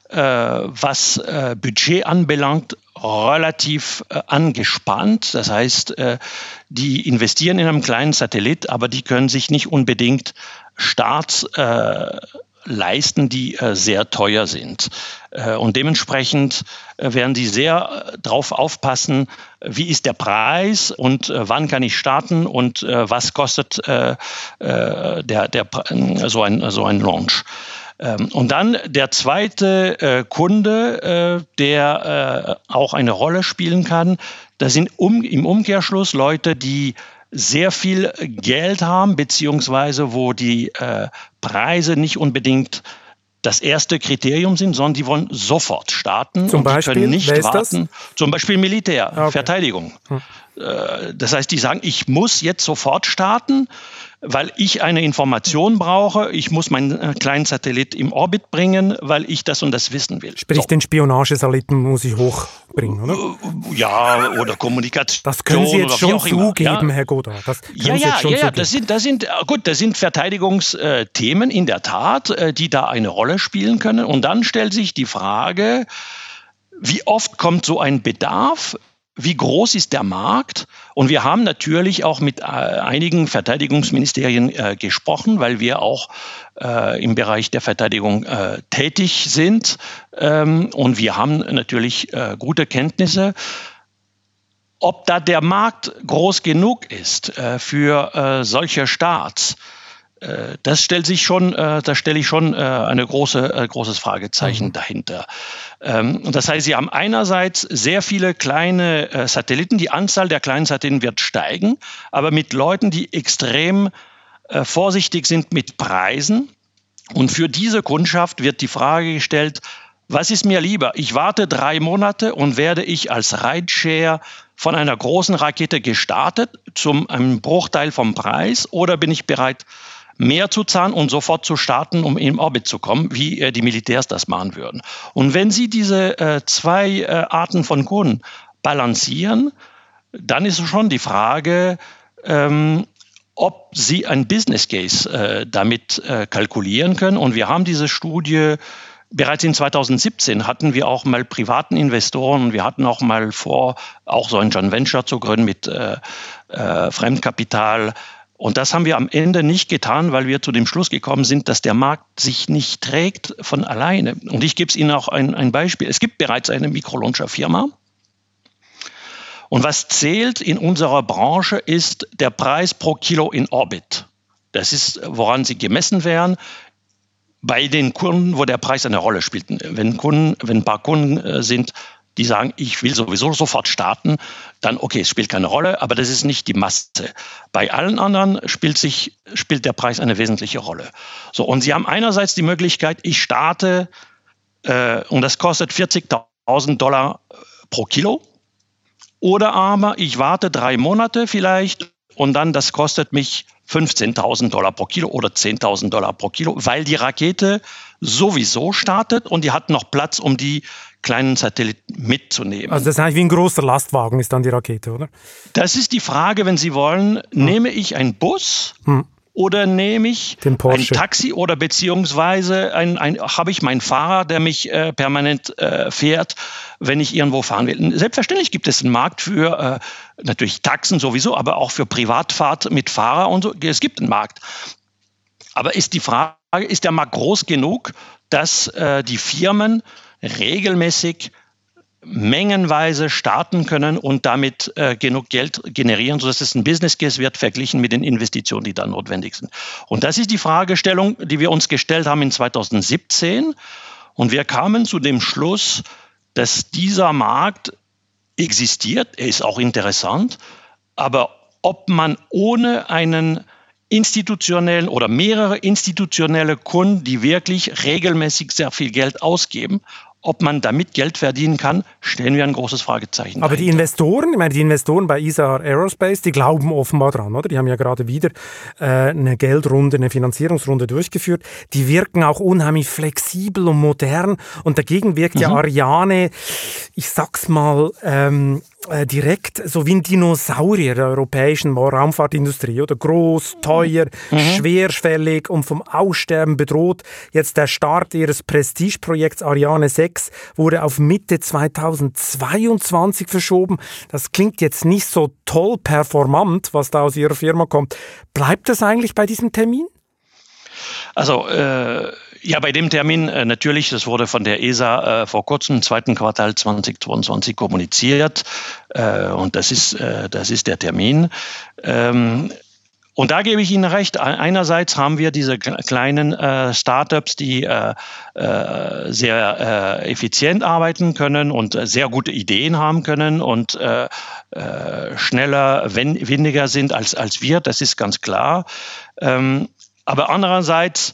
äh, was äh, Budget anbelangt, relativ äh, angespannt. Das heißt, äh, die investieren in einem kleinen Satellit, aber die können sich nicht unbedingt Starts äh, leisten, die äh, sehr teuer sind. Äh, und dementsprechend äh, werden sie sehr äh, darauf aufpassen, wie ist der Preis und äh, wann kann ich starten und äh, was kostet der, der, so, ein, so ein Launch. Ähm, und dann der zweite Kunde, der auch eine Rolle spielen kann, das sind um, im Umkehrschluss Leute, die sehr viel Geld haben, beziehungsweise wo die äh, Preise nicht unbedingt das erste Kriterium sind, sondern die wollen sofort starten Zum und Beispiel? die können nicht warten. Das? Zum Beispiel Militär, okay. Verteidigung. Hm. Äh, das heißt, die sagen, ich muss jetzt sofort starten weil ich eine Information brauche. Ich muss meinen äh, kleinen Satellit im Orbit bringen, weil ich das und das wissen will. Sprich, so. den Spionagesatelliten muss ich hochbringen, oder? Äh, ja, oder Kommunikation. Das können Sie jetzt schon zugeben, ja. Herr Godard. Das ja, ja, ja, ja, das sind, das sind, äh, gut, das sind Verteidigungsthemen in der Tat, die da eine Rolle spielen können. Und dann stellt sich die Frage, wie oft kommt so ein Bedarf? Wie groß ist der Markt? Und wir haben natürlich auch mit äh, einigen Verteidigungsministerien äh, gesprochen, weil wir auch äh, im Bereich der Verteidigung äh, tätig sind. Ähm, und wir haben natürlich äh, gute Kenntnisse. Ob da der Markt groß genug ist äh, für solche Staats, das stellt sich schon, äh, da stelle ich schon äh, eine große, großes Fragezeichen mhm. dahinter. Ähm, das heißt, Sie haben einerseits sehr viele kleine Satelliten, die Anzahl der kleinen Satelliten wird steigen, aber mit Leuten, die extrem vorsichtig sind mit Preisen. Und für diese Kundschaft wird die Frage gestellt, was ist mir lieber? Ich warte drei Monate und werde ich als Rideshare von einer großen Rakete gestartet zum einem Bruchteil vom Preis oder bin ich bereit, mehr zu zahlen und sofort zu starten, um in Orbit zu kommen, wie äh, die Militärs das machen würden. Und wenn Sie diese äh, zwei äh, Arten von Kunden balancieren, dann ist schon die Frage, ähm, ob Sie ein Business Case äh, damit äh, kalkulieren können. Und wir haben diese Studie Bereits in 2017 hatten wir auch mal privaten Investoren wir hatten auch mal vor, auch so ein Joint Venture zu gründen mit äh, äh, Fremdkapital und das haben wir am Ende nicht getan, weil wir zu dem Schluss gekommen sind, dass der Markt sich nicht trägt von alleine. Und ich gebe es Ihnen auch ein, ein Beispiel. Es gibt bereits eine Mikrolauncher-Firma. Und was zählt in unserer Branche ist der Preis pro Kilo in Orbit. Das ist, woran sie gemessen werden bei den Kunden, wo der Preis eine Rolle spielt. Wenn, Kunden, wenn ein paar Kunden äh, sind, die sagen, ich will sowieso sofort starten, dann okay, es spielt keine Rolle, aber das ist nicht die Masse. Bei allen anderen spielt, sich, spielt der Preis eine wesentliche Rolle. So, und Sie haben einerseits die Möglichkeit, ich starte äh, und das kostet 40.000 Dollar äh, pro Kilo. Oder aber ich warte drei Monate vielleicht und dann das kostet mich 15.000 Dollar pro Kilo oder 10.000 Dollar pro Kilo, weil die Rakete sowieso startet und die hat noch Platz, um die kleinen Satelliten mitzunehmen. Also das ist eigentlich wie ein großer Lastwagen ist dann die Rakete, oder? Das ist die Frage, wenn Sie wollen, hm. nehme ich einen Bus hm. oder nehme ich ein Taxi oder beziehungsweise ein, ein, habe ich meinen Fahrer, der mich äh, permanent äh, fährt, wenn ich irgendwo fahren will. Selbstverständlich gibt es einen Markt für äh, natürlich Taxen sowieso, aber auch für Privatfahrt mit Fahrer und so. Es gibt einen Markt. Aber ist die Frage, ist der Markt groß genug, dass äh, die Firmen regelmäßig mengenweise starten können und damit äh, genug Geld generieren, sodass es ein Business Case wird, verglichen mit den Investitionen, die dann notwendig sind. Und das ist die Fragestellung, die wir uns gestellt haben in 2017. Und wir kamen zu dem Schluss, dass dieser Markt existiert, er ist auch interessant, aber ob man ohne einen institutionellen oder mehrere institutionelle Kunden, die wirklich regelmäßig sehr viel Geld ausgeben, ob man damit Geld verdienen kann, stellen wir ein großes Fragezeichen. Aber dahinter. die Investoren, ich meine, die Investoren bei ISAR Aerospace, die glauben offenbar dran, oder? Die haben ja gerade wieder äh, eine Geldrunde, eine Finanzierungsrunde durchgeführt. Die wirken auch unheimlich flexibel und modern. Und dagegen wirkt mhm. ja Ariane, ich sag's mal, ähm, äh, direkt so wie ein Dinosaurier der europäischen Raumfahrtindustrie, oder? Groß, teuer, mhm. schwerfällig und vom Aussterben bedroht. Jetzt der Start ihres Prestigeprojekts Ariane 6 wurde auf Mitte 2022 verschoben. Das klingt jetzt nicht so toll performant, was da aus Ihrer Firma kommt. Bleibt das eigentlich bei diesem Termin? Also äh, ja, bei dem Termin äh, natürlich, das wurde von der ESA äh, vor kurzem, zweiten Quartal 2022 kommuniziert äh, und das ist, äh, das ist der Termin. Ähm, und da gebe ich Ihnen recht. Einerseits haben wir diese kleinen äh, Startups, die äh, äh, sehr äh, effizient arbeiten können und sehr gute Ideen haben können und äh, äh, schneller, wenn, weniger sind als, als wir. Das ist ganz klar. Ähm, aber andererseits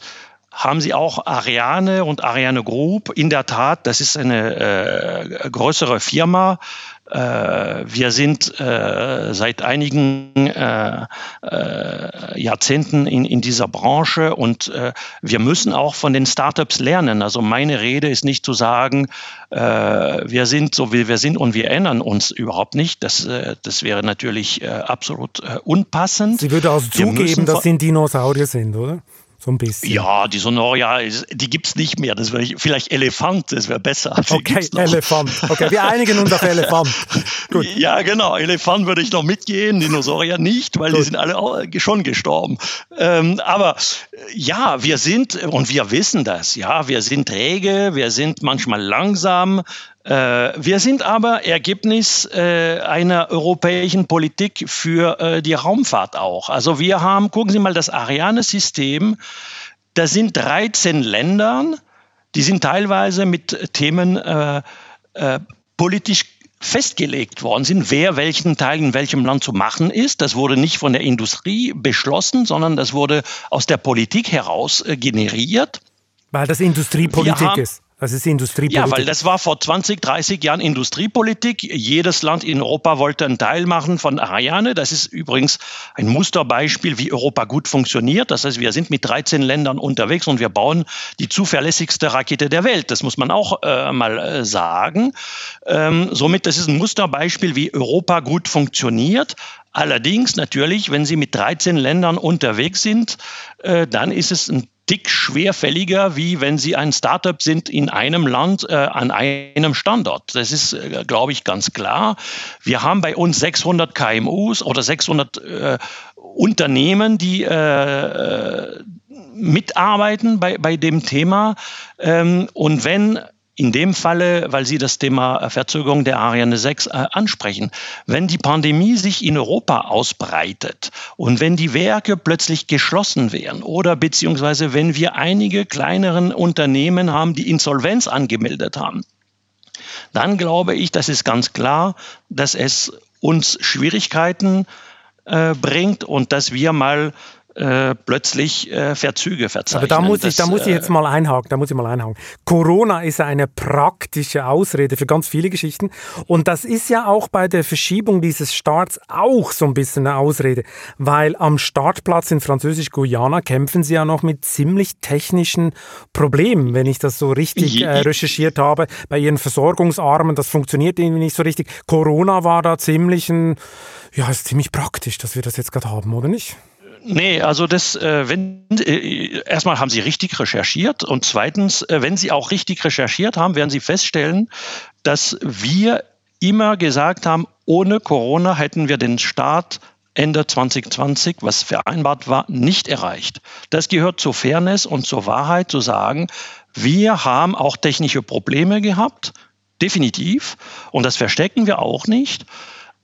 haben sie auch Ariane und Ariane Group. In der Tat, das ist eine äh, größere Firma. Äh, wir sind äh, seit einigen äh, äh, Jahrzehnten in, in dieser Branche und äh, wir müssen auch von den Startups lernen. Also meine Rede ist nicht zu sagen, wir sind so wie wir sind und wir ändern uns überhaupt nicht. Das, das wäre natürlich absolut unpassend. Sie würde also zugeben, dass Sie ein Dinosaurier sind, oder? So ein bisschen. Ja, die Sonoria, die gibt es nicht mehr. Das wäre vielleicht Elefant, das wäre besser. Die okay, Elefant. Okay, wir einigen uns auf Elefant. Gut. Ja, genau. Elefant würde ich noch mitgehen, Dinosaurier nicht, weil Gut. die sind alle schon gestorben. Ähm, aber ja, wir sind, und wir wissen das, ja, wir sind träge, wir sind manchmal langsam, äh, wir sind aber Ergebnis äh, einer europäischen Politik für äh, die Raumfahrt auch. Also wir haben, gucken Sie mal, das Ariane-System, da sind 13 Länder, die sind teilweise mit Themen äh, äh, politisch festgelegt worden sind, wer welchen Teil in welchem Land zu machen ist. Das wurde nicht von der Industrie beschlossen, sondern das wurde aus der Politik heraus äh, generiert. Weil das Industriepolitik haben, ist. Das ist Industriepolitik. Ja, weil das war vor 20, 30 Jahren Industriepolitik. Jedes Land in Europa wollte einen Teil machen von Ariane. Das ist übrigens ein Musterbeispiel, wie Europa gut funktioniert. Das heißt, wir sind mit 13 Ländern unterwegs und wir bauen die zuverlässigste Rakete der Welt. Das muss man auch äh, mal äh, sagen. Ähm, somit, das ist ein Musterbeispiel, wie Europa gut funktioniert. Allerdings natürlich, wenn Sie mit 13 Ländern unterwegs sind, äh, dann ist es ein Tick schwerfälliger, wie wenn Sie ein Startup sind in einem Land äh, an einem Standort. Das ist, äh, glaube ich, ganz klar. Wir haben bei uns 600 KMUs oder 600 äh, Unternehmen, die äh, äh, mitarbeiten bei, bei dem Thema. Ähm, und wenn in dem Falle, weil Sie das Thema Verzögerung der Ariane 6 äh, ansprechen, wenn die Pandemie sich in Europa ausbreitet und wenn die Werke plötzlich geschlossen wären oder beziehungsweise wenn wir einige kleineren Unternehmen haben, die Insolvenz angemeldet haben, dann glaube ich, das ist ganz klar, dass es uns Schwierigkeiten äh, bringt und dass wir mal äh, plötzlich äh, Verzüge verzeichnen. Aber da muss, ich, da muss ich jetzt äh, mal einhaken, da muss ich mal einhaken. Corona ist eine praktische Ausrede für ganz viele Geschichten und das ist ja auch bei der Verschiebung dieses Starts auch so ein bisschen eine Ausrede, weil am Startplatz in Französisch-Guyana kämpfen sie ja noch mit ziemlich technischen Problemen, wenn ich das so richtig äh, recherchiert habe, bei ihren Versorgungsarmen, das funktioniert irgendwie nicht so richtig. Corona war da ziemlich ein, ja, ist ziemlich praktisch, dass wir das jetzt gerade haben, oder nicht? Nee, also das, äh, wenn äh, erstmal haben Sie richtig recherchiert und zweitens, äh, wenn Sie auch richtig recherchiert haben, werden Sie feststellen, dass wir immer gesagt haben, ohne Corona hätten wir den Start Ende 2020, was vereinbart war, nicht erreicht. Das gehört zur Fairness und zur Wahrheit zu sagen, wir haben auch technische Probleme gehabt, definitiv, und das verstecken wir auch nicht.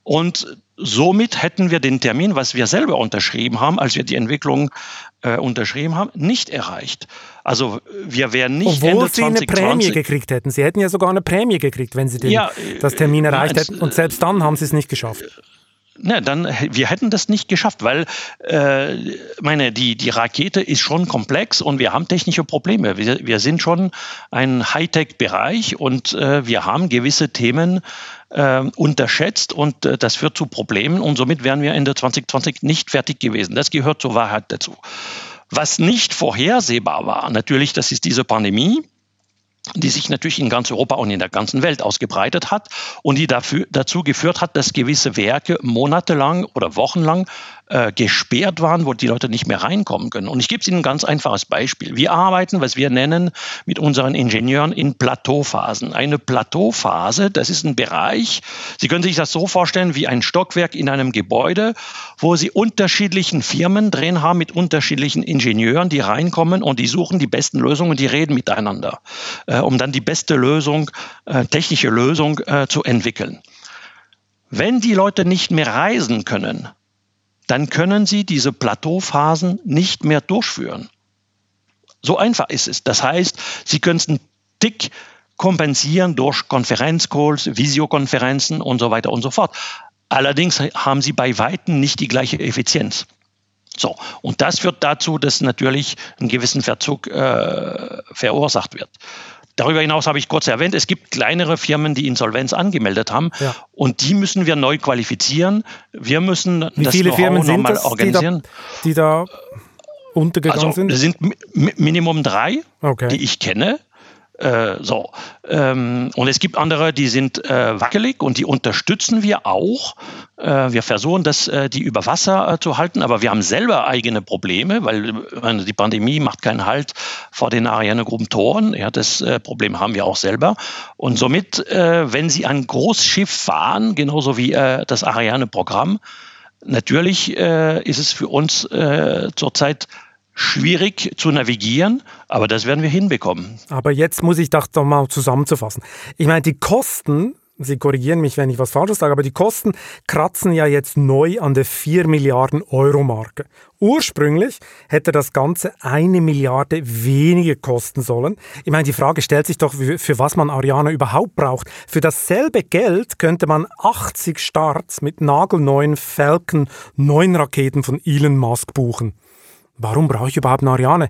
Und somit hätten wir den Termin, was wir selber unterschrieben haben, als wir die Entwicklung äh, unterschrieben haben, nicht erreicht. Also wir wären nicht Obwohl Ende Sie eine Prämie gekriegt hätten. Sie hätten ja sogar eine Prämie gekriegt, wenn Sie den, ja, das Termin äh, erreicht hätten. Und selbst dann haben Sie es nicht geschafft. Ne, dann, wir hätten das nicht geschafft, weil äh, meine, die, die Rakete ist schon komplex und wir haben technische Probleme. Wir, wir sind schon ein Hightech-Bereich und äh, wir haben gewisse Themen äh, unterschätzt und äh, das führt zu Problemen und somit wären wir Ende 2020 nicht fertig gewesen. Das gehört zur Wahrheit dazu. Was nicht vorhersehbar war, natürlich, das ist diese Pandemie. Die sich natürlich in ganz Europa und in der ganzen Welt ausgebreitet hat und die dafür, dazu geführt hat, dass gewisse Werke monatelang oder wochenlang äh, gesperrt waren, wo die Leute nicht mehr reinkommen können. Und ich gebe Ihnen ein ganz einfaches Beispiel. Wir arbeiten, was wir nennen, mit unseren Ingenieuren in Plateauphasen. Eine Plateauphase, das ist ein Bereich, Sie können sich das so vorstellen wie ein Stockwerk in einem Gebäude, wo Sie unterschiedlichen Firmen drin haben mit unterschiedlichen Ingenieuren, die reinkommen und die suchen die besten Lösungen und die reden miteinander, äh, um dann die beste Lösung, äh, technische Lösung äh, zu entwickeln. Wenn die Leute nicht mehr reisen können, dann können Sie diese Plateauphasen nicht mehr durchführen. So einfach ist es. Das heißt, Sie können es einen Tick kompensieren durch Konferenzcalls, Visiokonferenzen und so weiter und so fort. Allerdings haben Sie bei Weitem nicht die gleiche Effizienz. So, und das führt dazu, dass natürlich ein gewissen Verzug äh, verursacht wird. Darüber hinaus habe ich kurz erwähnt, es gibt kleinere Firmen, die Insolvenz angemeldet haben ja. und die müssen wir neu qualifizieren. Wir müssen Wie das viele Firmen sind das, organisieren. Die da, die da untergegangen also, sind? Es sind Minimum drei, okay. die ich kenne. Äh, so. Ähm, und es gibt andere, die sind äh, wackelig und die unterstützen wir auch. Äh, wir versuchen, das, äh, die über Wasser äh, zu halten, aber wir haben selber eigene Probleme, weil die Pandemie macht keinen Halt vor den Ariane-Gruppen-Toren. Ja, das Problem haben wir auch selber. Und somit, wenn Sie ein Großschiff fahren, genauso wie das Ariane-Programm, natürlich ist es für uns zurzeit schwierig zu navigieren, aber das werden wir hinbekommen. Aber jetzt muss ich das doch mal zusammenzufassen. Ich meine, die Kosten, Sie korrigieren mich, wenn ich was Falsches sage, aber die Kosten kratzen ja jetzt neu an der 4 Milliarden Euro Marke. Ursprünglich hätte das Ganze eine Milliarde weniger kosten sollen. Ich meine, die Frage stellt sich doch, für was man Ariane überhaupt braucht. Für dasselbe Geld könnte man 80 Starts mit nagelneuen Falcon 9 Raketen von Elon Musk buchen. Warum brauche ich überhaupt eine Ariane?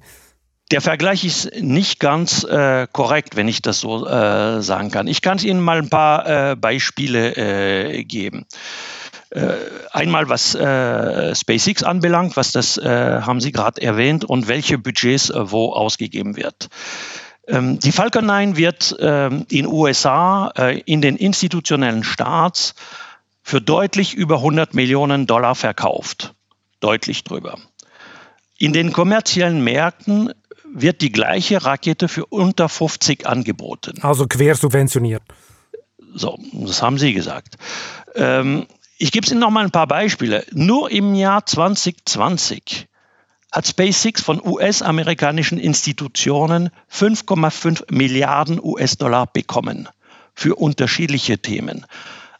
Der Vergleich ist nicht ganz äh, korrekt, wenn ich das so äh, sagen kann. Ich kann Ihnen mal ein paar äh, Beispiele äh, geben. Äh, einmal was äh, SpaceX anbelangt, was das haben Sie gerade erwähnt und welche Budgets wo ausgegeben wird. Ähm, die Falcon 9 wird ähm, in USA in den institutionellen Staats für deutlich über 100 Millionen Dollar verkauft. Deutlich drüber. In den kommerziellen Märkten wird die gleiche Rakete für unter 50 angeboten. Also quersubventioniert. So, das haben Sie gesagt. Ähm, ich gebe Ihnen noch mal ein paar Beispiele. Nur im Jahr 2020 hat SpaceX von US-amerikanischen Institutionen 5,5 Milliarden US-Dollar bekommen für unterschiedliche Themen.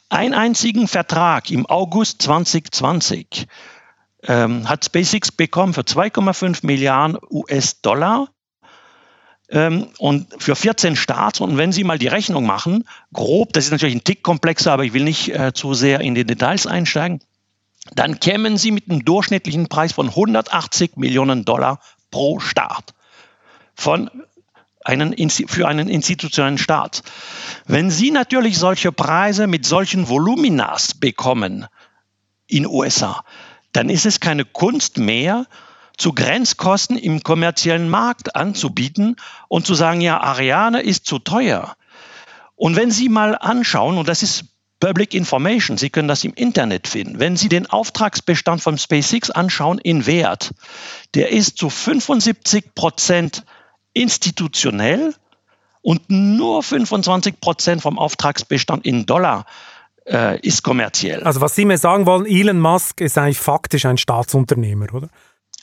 Einen einzigen Vertrag im August 2020 ähm, hat SpaceX bekommen für 2,5 Milliarden US-Dollar ähm, und für 14 Starts. Und wenn Sie mal die Rechnung machen, grob, das ist natürlich ein Tick komplexer, aber ich will nicht äh, zu sehr in die Details einsteigen, dann kämen Sie mit einem durchschnittlichen Preis von 180 Millionen Dollar pro Start von einen, für einen institutionellen Staat. Wenn Sie natürlich solche Preise mit solchen Voluminas bekommen in USA, dann ist es keine Kunst mehr, zu Grenzkosten im kommerziellen Markt anzubieten und zu sagen, ja, Ariane ist zu teuer. Und wenn Sie mal anschauen, und das ist Public Information, Sie können das im Internet finden, wenn Sie den Auftragsbestand von SpaceX anschauen in Wert, der ist zu 75 Prozent institutionell und nur 25 Prozent vom Auftragsbestand in Dollar äh, ist kommerziell. Also was Sie mir sagen wollen, Elon Musk ist eigentlich faktisch ein Staatsunternehmer, oder?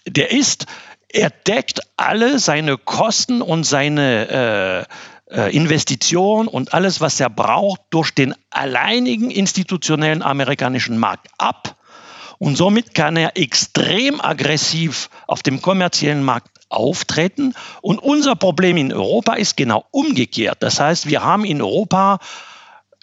Der ist, er deckt alle seine Kosten und seine äh, äh, Investition und alles, was er braucht, durch den alleinigen institutionellen amerikanischen Markt ab. Und somit kann er extrem aggressiv auf dem kommerziellen Markt auftreten. Und unser Problem in Europa ist genau umgekehrt. Das heißt, wir haben in Europa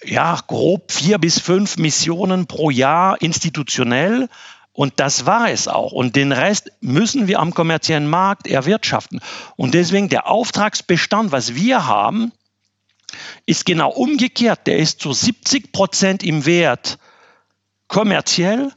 ja, grob vier bis fünf Missionen pro Jahr institutionell. Und das war es auch. Und den Rest müssen wir am kommerziellen Markt erwirtschaften. Und deswegen der Auftragsbestand, was wir haben, ist genau umgekehrt. Der ist zu 70 Prozent im Wert kommerziell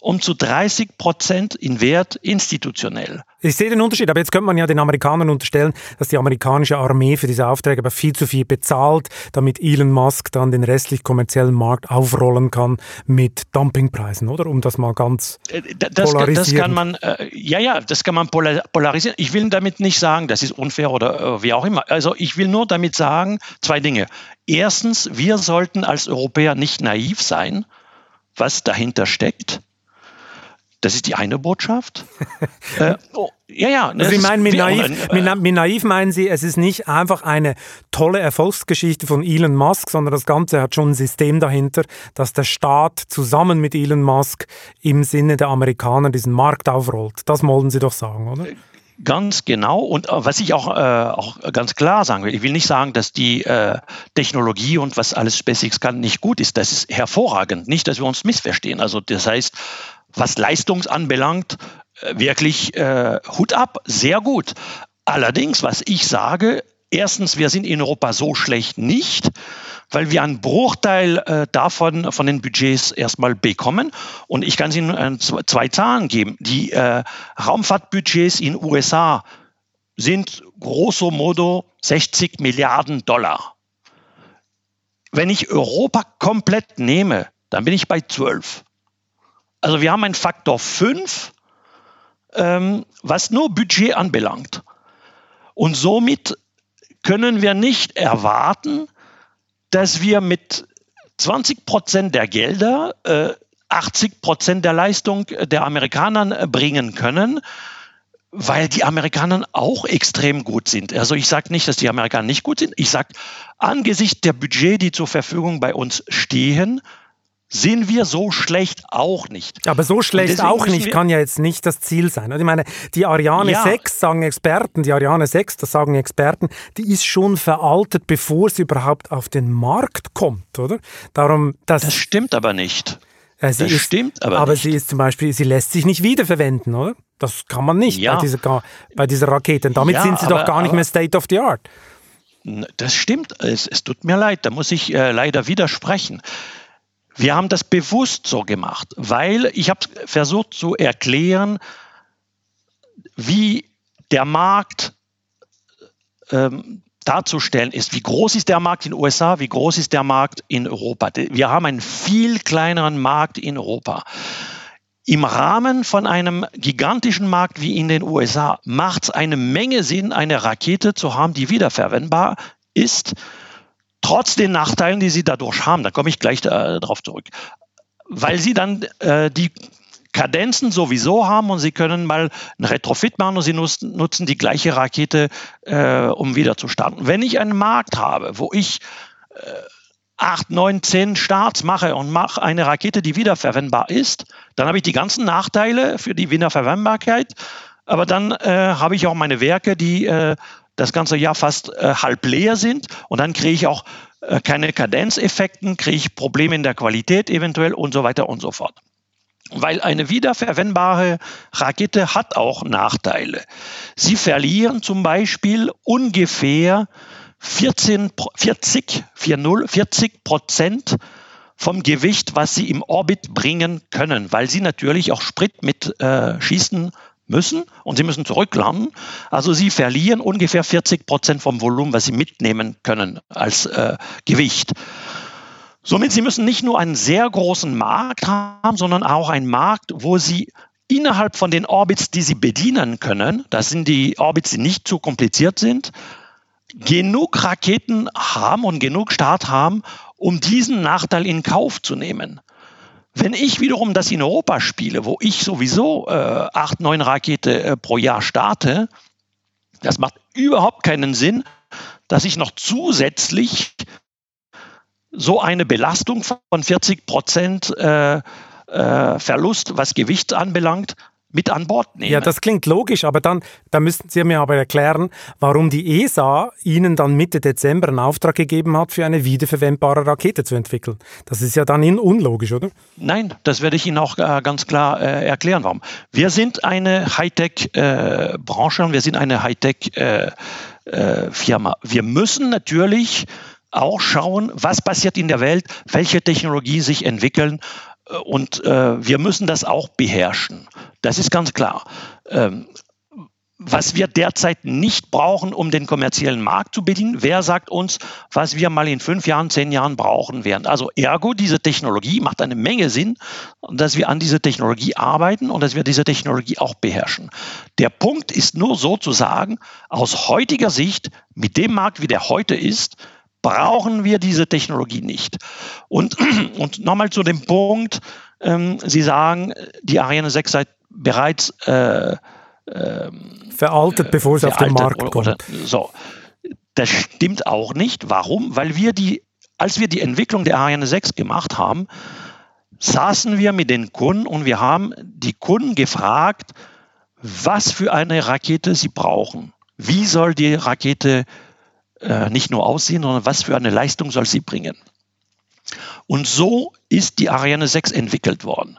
und zu 30 Prozent im Wert institutionell. Ich sehe den Unterschied, aber jetzt könnte man ja den Amerikanern unterstellen, dass die amerikanische Armee für diese Aufträge aber viel zu viel bezahlt, damit Elon Musk dann den restlich kommerziellen Markt aufrollen kann mit Dumpingpreisen, oder? Um das mal ganz äh, das, polarisieren. Das kann man, äh, ja, ja, das kann man polarisieren. Ich will damit nicht sagen, das ist unfair oder äh, wie auch immer. Also ich will nur damit sagen, zwei Dinge. Erstens, wir sollten als Europäer nicht naiv sein, was dahinter steckt. Das ist die eine Botschaft. äh, oh, ja, ja. Also Sie meinen, mit naiv, äh, mit naiv meinen Sie, es ist nicht einfach eine tolle Erfolgsgeschichte von Elon Musk, sondern das Ganze hat schon ein System dahinter, dass der Staat zusammen mit Elon Musk im Sinne der Amerikaner diesen Markt aufrollt. Das wollen Sie doch sagen, oder? Ganz genau. Und äh, was ich auch, äh, auch ganz klar sagen will, ich will nicht sagen, dass die äh, Technologie und was alles SpaceX kann nicht gut ist. Das ist hervorragend. Nicht, dass wir uns missverstehen. Also das heißt, was Leistung anbelangt, äh, wirklich äh, Hut ab, sehr gut. Allerdings, was ich sage, erstens, wir sind in Europa so schlecht nicht, weil wir einen Bruchteil äh, davon von den Budgets erstmal bekommen. Und ich kann Ihnen äh, zwei Zahlen geben. Die äh, Raumfahrtbudgets in USA sind grosso modo 60 Milliarden Dollar. Wenn ich Europa komplett nehme, dann bin ich bei 12. Also wir haben einen Faktor 5, ähm, was nur Budget anbelangt. Und somit können wir nicht erwarten, dass wir mit 20 Prozent der Gelder äh, 80 Prozent der Leistung der Amerikaner bringen können, weil die Amerikaner auch extrem gut sind. Also ich sage nicht, dass die Amerikaner nicht gut sind. Ich sage, angesichts der Budget, die zur Verfügung bei uns stehen, sind wir so schlecht auch nicht. Aber so schlecht auch nicht kann ja jetzt nicht das Ziel sein. Ich meine, die Ariane ja. 6, sagen Experten, die Ariane 6, das sagen Experten, die ist schon veraltet, bevor sie überhaupt auf den Markt kommt, oder? Darum, das, das stimmt aber nicht. Äh, das ist, stimmt aber, aber nicht. sie ist zum Beispiel, sie lässt sich nicht wiederverwenden, oder? Das kann man nicht ja. bei, dieser, bei dieser Rakete. Und damit ja, sind sie aber, doch gar nicht mehr State of the Art. Das stimmt. Es, es tut mir leid, da muss ich äh, leider widersprechen. Wir haben das bewusst so gemacht, weil ich habe versucht zu erklären, wie der Markt ähm, darzustellen ist. Wie groß ist der Markt in den USA? Wie groß ist der Markt in Europa? Wir haben einen viel kleineren Markt in Europa. Im Rahmen von einem gigantischen Markt wie in den USA macht es eine Menge Sinn, eine Rakete zu haben, die wiederverwendbar ist trotz den Nachteilen, die sie dadurch haben, da komme ich gleich äh, darauf zurück, weil sie dann äh, die Kadenzen sowieso haben und sie können mal ein Retrofit machen und sie nutzen, nutzen die gleiche Rakete, äh, um wieder zu starten. Wenn ich einen Markt habe, wo ich äh, 8, 9, 10 Starts mache und mache eine Rakete, die wiederverwendbar ist, dann habe ich die ganzen Nachteile für die Wiederverwendbarkeit, aber dann äh, habe ich auch meine Werke, die äh, das ganze Jahr fast äh, halb leer sind und dann kriege ich auch äh, keine Kadenzeffekten, kriege ich Probleme in der Qualität eventuell und so weiter und so fort. Weil eine wiederverwendbare Rakete hat auch Nachteile. Sie verlieren zum Beispiel ungefähr 14, 40, 40, 40 Prozent vom Gewicht, was sie im Orbit bringen können, weil sie natürlich auch Sprit mit äh, schießen müssen und sie müssen zurücklanden. Also sie verlieren ungefähr 40 Prozent vom Volumen, was sie mitnehmen können als äh, Gewicht. Somit sie müssen nicht nur einen sehr großen Markt haben, sondern auch einen Markt, wo sie innerhalb von den Orbits, die sie bedienen können, das sind die Orbits, die nicht zu kompliziert sind, genug Raketen haben und genug Start haben, um diesen Nachteil in Kauf zu nehmen. Wenn ich wiederum das in Europa spiele, wo ich sowieso äh, acht, neun Rakete äh, pro Jahr starte, das macht überhaupt keinen Sinn, dass ich noch zusätzlich so eine Belastung von 40 Prozent äh, äh, Verlust, was Gewicht anbelangt, mit an Bord nehmen. Ja, das klingt logisch, aber dann, da müssten Sie mir aber erklären, warum die ESA Ihnen dann Mitte Dezember einen Auftrag gegeben hat, für eine wiederverwendbare Rakete zu entwickeln. Das ist ja dann unlogisch, oder? Nein, das werde ich Ihnen auch äh, ganz klar äh, erklären, warum. Wir sind eine Hightech-Branche äh, und wir sind eine Hightech-Firma. Äh, äh, wir müssen natürlich auch schauen, was passiert in der Welt, welche Technologien sich entwickeln und äh, wir müssen das auch beherrschen. Das ist ganz klar. Ähm, was wir derzeit nicht brauchen, um den kommerziellen Markt zu bedienen. Wer sagt uns, was wir mal in fünf Jahren, zehn Jahren brauchen werden? Also ergo, diese Technologie macht eine Menge Sinn, dass wir an dieser Technologie arbeiten und dass wir diese Technologie auch beherrschen. Der Punkt ist nur sozusagen, aus heutiger Sicht, mit dem Markt, wie der heute ist, brauchen wir diese Technologie nicht. Und, und nochmal zu dem Punkt, ähm, Sie sagen, die Ariane 6 sei bereits äh, ähm, veraltet, bevor es auf den Markt oder, kommt. Oder, so. Das stimmt auch nicht. Warum? Weil wir die, als wir die Entwicklung der Ariane 6 gemacht haben, saßen wir mit den Kunden und wir haben die Kunden gefragt, was für eine Rakete sie brauchen. Wie soll die Rakete äh, nicht nur aussehen, sondern was für eine Leistung soll sie bringen. Und so ist die Ariane 6 entwickelt worden.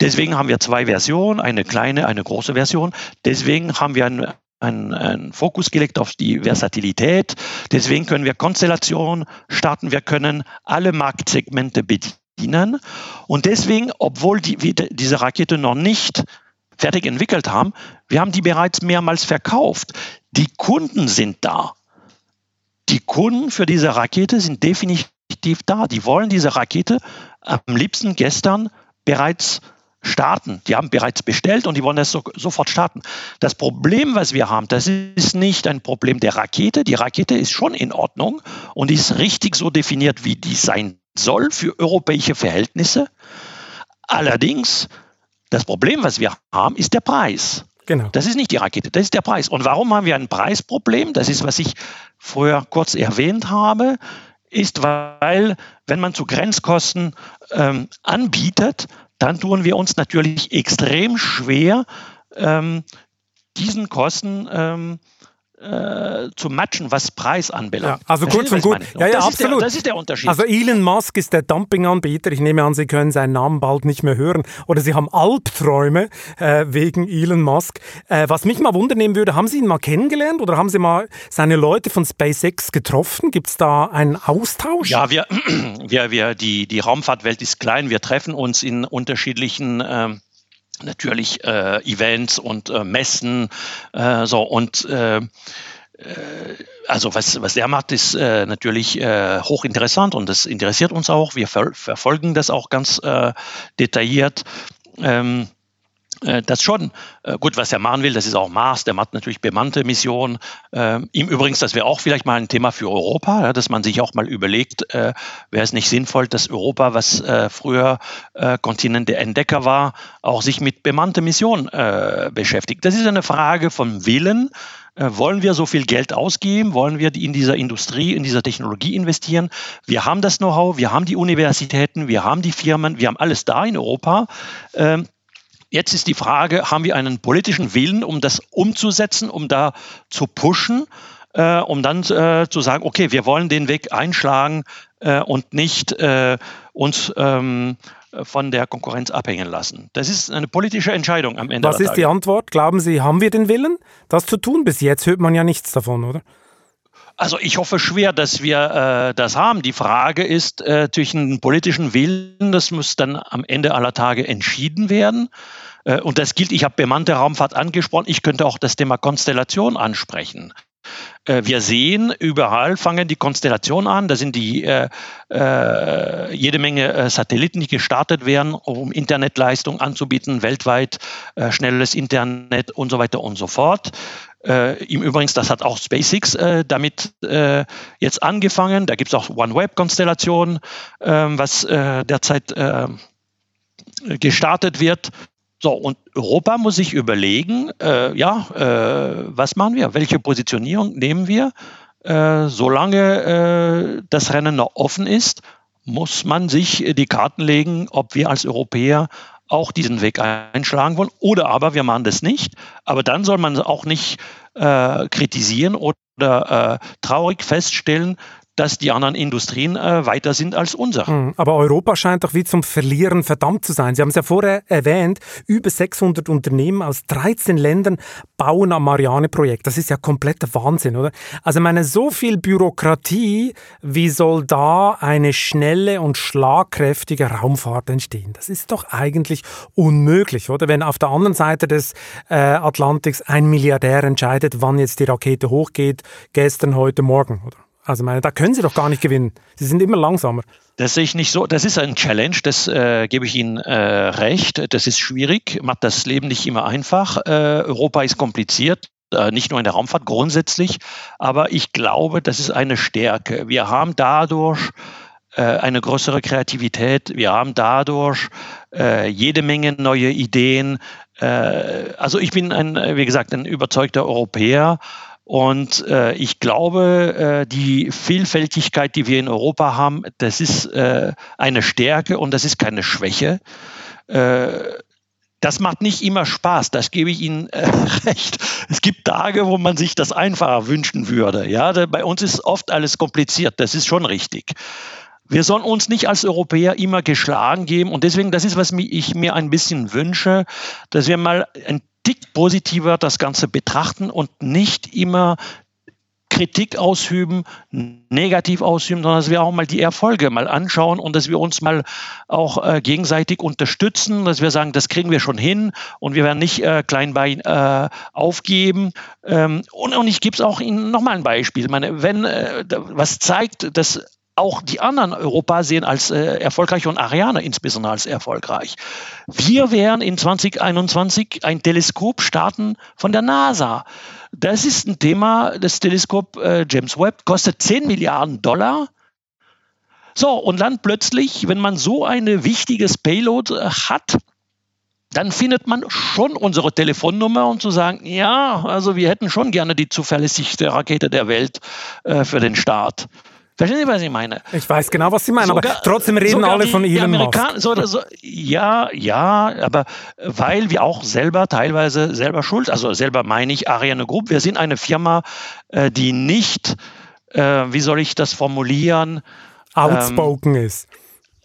Deswegen haben wir zwei Versionen, eine kleine, eine große Version. Deswegen haben wir einen einen, Fokus gelegt auf die Versatilität. Deswegen können wir Konstellationen starten. Wir können alle Marktsegmente bedienen. Und deswegen, obwohl die, wir diese Rakete noch nicht fertig entwickelt haben, wir haben die bereits mehrmals verkauft. Die Kunden sind da. Die Kunden für diese Rakete sind definitiv da. Die wollen diese Rakete am liebsten gestern bereits starten. Die haben bereits bestellt und die wollen das so, sofort starten. Das Problem, was wir haben, das ist nicht ein Problem der Rakete. Die Rakete ist schon in Ordnung und ist richtig so definiert, wie die sein soll für europäische Verhältnisse. Allerdings, das Problem, was wir haben, ist der Preis. Genau. Das ist nicht die Rakete, das ist der Preis. Und warum haben wir ein Preisproblem? Das ist, was ich vorher kurz erwähnt habe, ist, weil wenn man zu Grenzkosten ähm, anbietet, dann tun wir uns natürlich extrem schwer, ähm, diesen Kosten ähm, äh, zu matchen, was Preis anbelangt. Ja, also kurz und gut. Ja, ja, das absolut. Ist der, das ist der Unterschied. Also Elon Musk ist der Dumpinganbieter. Ich nehme an, Sie können seinen Namen bald nicht mehr hören. Oder Sie haben Albträume äh, wegen Elon Musk. Äh, was mich mal wundern würde, haben Sie ihn mal kennengelernt oder haben Sie mal seine Leute von SpaceX getroffen? Gibt es da einen Austausch? Ja, wir, wir, wir die, die Raumfahrtwelt ist klein. Wir treffen uns in unterschiedlichen ähm, natürlich äh, Events und äh, Messen äh, so und äh, äh, also was, was er macht, ist äh, natürlich äh, hochinteressant und das interessiert uns auch. Wir ver verfolgen das auch ganz äh, detailliert. Ähm, äh, das schon. Äh, gut, was er machen will, das ist auch Mars, der macht natürlich bemannte Missionen. Ähm, ihm übrigens, das wäre auch vielleicht mal ein Thema für Europa, dass man sich auch mal überlegt, äh, wäre es nicht sinnvoll, dass Europa, was äh, früher äh, Kontinent der Entdecker war, auch sich mit bemannte Missionen äh, beschäftigt. Das ist eine Frage vom Willen. Wollen wir so viel Geld ausgeben? Wollen wir in dieser Industrie, in dieser Technologie investieren? Wir haben das Know-how, wir haben die Universitäten, wir haben die Firmen, wir haben alles da in Europa. Ähm, Jetzt ist die Frage, haben wir einen politischen Willen, um das umzusetzen, um da zu pushen, äh, um dann äh, zu sagen, okay, wir wollen den Weg einschlagen äh, und nicht äh, uns ähm, von der Konkurrenz abhängen lassen. Das ist eine politische Entscheidung am Ende. Was ist die Antwort? Glauben Sie, haben wir den Willen, das zu tun? Bis jetzt hört man ja nichts davon, oder? Also ich hoffe schwer, dass wir äh, das haben. Die Frage ist äh, zwischen dem politischen Willen, das muss dann am Ende aller Tage entschieden werden. Äh, und das gilt, ich habe bemannte Raumfahrt angesprochen, ich könnte auch das Thema Konstellation ansprechen. Äh, wir sehen, überall fangen die Konstellationen an. Da sind die äh, äh, jede Menge äh, Satelliten, die gestartet werden, um Internetleistung anzubieten, weltweit äh, schnelles Internet und so weiter und so fort. Im Übrigen, das hat auch SpaceX damit jetzt angefangen. Da gibt es auch OneWeb-Konstellationen, ähm, was derzeit gestartet wird. So, und Europa muss sich überlegen, äh, ja, äh, was machen wir? Welche Positionierung nehmen wir? Äh, solange äh, das Rennen noch offen ist, muss man sich die Karten legen, ob wir als Europäer auch diesen Weg einschlagen wollen oder aber wir machen das nicht. Aber dann soll man auch nicht äh, kritisieren oder äh, traurig feststellen, dass die anderen Industrien äh, weiter sind als unsere. Hm, aber Europa scheint doch wie zum Verlieren verdammt zu sein. Sie haben es ja vorher erwähnt, über 600 Unternehmen aus 13 Ländern bauen am Marianne-Projekt. Das ist ja kompletter Wahnsinn, oder? Also meine, so viel Bürokratie, wie soll da eine schnelle und schlagkräftige Raumfahrt entstehen? Das ist doch eigentlich unmöglich, oder? Wenn auf der anderen Seite des äh, Atlantiks ein Milliardär entscheidet, wann jetzt die Rakete hochgeht, gestern, heute, morgen, oder? Also meine, da können Sie doch gar nicht gewinnen. Sie sind immer langsamer. Das sehe ich nicht so. Das ist ein Challenge, das äh, gebe ich Ihnen äh, recht. Das ist schwierig, macht das Leben nicht immer einfach. Äh, Europa ist kompliziert, äh, nicht nur in der Raumfahrt grundsätzlich, aber ich glaube, das ist eine Stärke. Wir haben dadurch äh, eine größere Kreativität, wir haben dadurch äh, jede Menge neue Ideen. also ich bin ein, wie gesagt, ein überzeugter Europäer und äh, ich glaube, äh, die Vielfältigkeit, die wir in Europa haben, das ist äh, eine Stärke und das ist keine Schwäche. Äh, das macht nicht immer Spaß, das gebe ich Ihnen äh, recht. Es gibt Tage, wo man sich das einfacher wünschen würde. Ja, bei uns ist oft alles kompliziert, das ist schon richtig. Wir sollen uns nicht als Europäer immer geschlagen geben und deswegen, das ist, was ich mir ein bisschen wünsche, dass wir mal ein Tick positiver das Ganze betrachten und nicht immer Kritik ausüben, negativ ausüben, sondern dass wir auch mal die Erfolge mal anschauen und dass wir uns mal auch äh, gegenseitig unterstützen, dass wir sagen, das kriegen wir schon hin und wir werden nicht äh, Kleinbein äh, aufgeben. Ähm, und, und ich gebe es auch Ihnen nochmal ein Beispiel. Ich meine, wenn äh, was zeigt, dass auch die anderen Europa sehen als äh, erfolgreich und Ariane insbesondere als erfolgreich. Wir werden in 2021 ein Teleskop starten von der NASA. Das ist ein Thema, das Teleskop äh, James Webb kostet 10 Milliarden Dollar. So, und dann plötzlich, wenn man so eine wichtiges Payload äh, hat, dann findet man schon unsere Telefonnummer und zu sagen, ja, also wir hätten schon gerne die zuverlässigste Rakete der Welt äh, für den Start. Verstehen Sie, was ich meine? Ich weiß genau, was Sie meinen, sogar, aber trotzdem reden alle von Elon Musk. So, so, ja, ja, aber weil wir auch selber teilweise selber schuld, also selber meine ich Ariane Group, wir sind eine Firma, äh, die nicht, äh, wie soll ich das formulieren? Outspoken ähm, ist.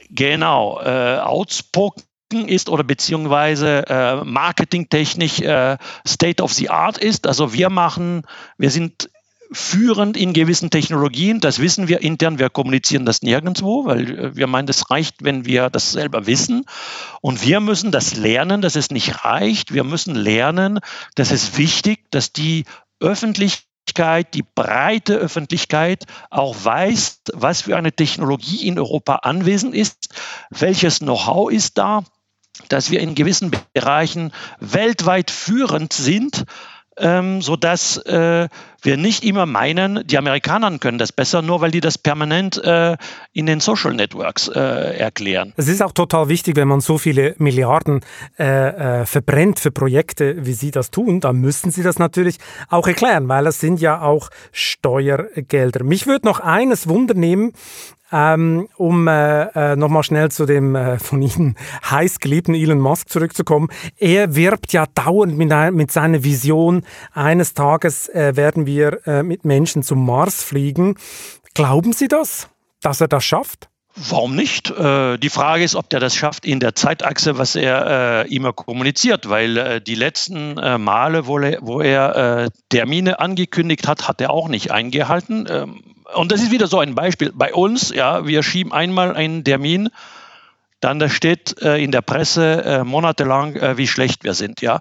Genau, äh, outspoken ist oder beziehungsweise äh, marketingtechnisch äh, State of the Art ist. Also wir machen, wir sind führend in gewissen Technologien. Das wissen wir intern, wir kommunizieren das nirgendwo, weil äh, wir meinen, es reicht, wenn wir das selber wissen. Und wir müssen das lernen, dass es nicht reicht. Wir müssen lernen, dass es wichtig, dass die Öffentlichkeit, die breite Öffentlichkeit auch weiß, was für eine Technologie in Europa anwesend ist, welches Know-how ist da, dass wir in gewissen Bereichen weltweit führend sind ähm, sodass äh, wir nicht immer meinen, die Amerikaner können das besser, nur weil die das permanent äh, in den Social Networks äh, erklären. Es ist auch total wichtig, wenn man so viele Milliarden äh, äh, verbrennt für Projekte, wie Sie das tun, dann müssen Sie das natürlich auch erklären, weil das sind ja auch Steuergelder. Mich würde noch eines Wunder nehmen, ähm, um äh, äh, nochmal schnell zu dem äh, von Ihnen heiß geliebten Elon Musk zurückzukommen. Er wirbt ja dauernd mit, mit seiner Vision, eines Tages äh, werden wir äh, mit Menschen zum Mars fliegen. Glauben Sie das, dass er das schafft? Warum nicht? Äh, die Frage ist, ob der das schafft in der Zeitachse, was er äh, immer kommuniziert, weil äh, die letzten äh, Male, wo er, wo er äh, Termine angekündigt hat, hat er auch nicht eingehalten. Ähm, und das ist wieder so ein Beispiel. Bei uns, ja, wir schieben einmal einen Termin, dann da steht äh, in der Presse äh, monatelang, äh, wie schlecht wir sind, ja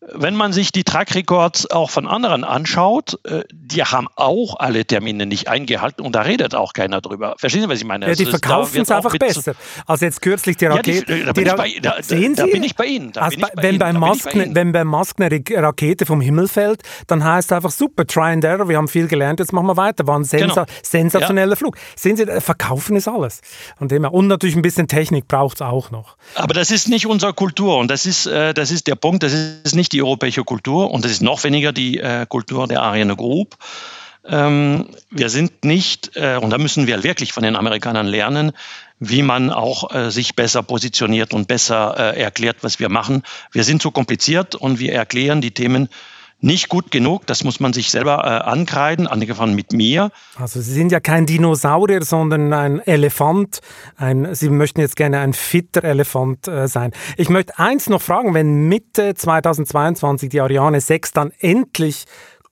wenn man sich die Track Records auch von anderen anschaut, äh, die haben auch alle Termine nicht eingehalten und da redet auch keiner drüber. Verstehen Sie, was ich meine? Ja, die also verkaufen es einfach besser. Also jetzt kürzlich die Rakete. Ja, die, da, bin ich bei, sehen Sie? da bin ich bei Ihnen. Also bei, wenn, bei Musk, wenn bei Musk eine Rakete vom Himmel fällt, dann heißt es einfach super, try and error, wir haben viel gelernt, jetzt machen wir weiter. War ein sensa genau. sensationeller ja. Flug. Sehen Sie, verkaufen ist alles. Und, und natürlich ein bisschen Technik braucht es auch noch. Aber das ist nicht unsere Kultur und das ist, äh, das ist der Punkt, das ist nicht die europäische Kultur und das ist noch weniger die äh, Kultur der Ariane Group. Ähm, wir sind nicht, äh, und da müssen wir wirklich von den Amerikanern lernen, wie man auch äh, sich besser positioniert und besser äh, erklärt, was wir machen. Wir sind zu kompliziert und wir erklären die Themen nicht gut genug. Das muss man sich selber äh, ankreiden, angefangen mit mir. Also Sie sind ja kein Dinosaurier, sondern ein Elefant. Ein, Sie möchten jetzt gerne ein fitter Elefant äh, sein. Ich möchte eins noch fragen, wenn Mitte 2022 die Ariane 6 dann endlich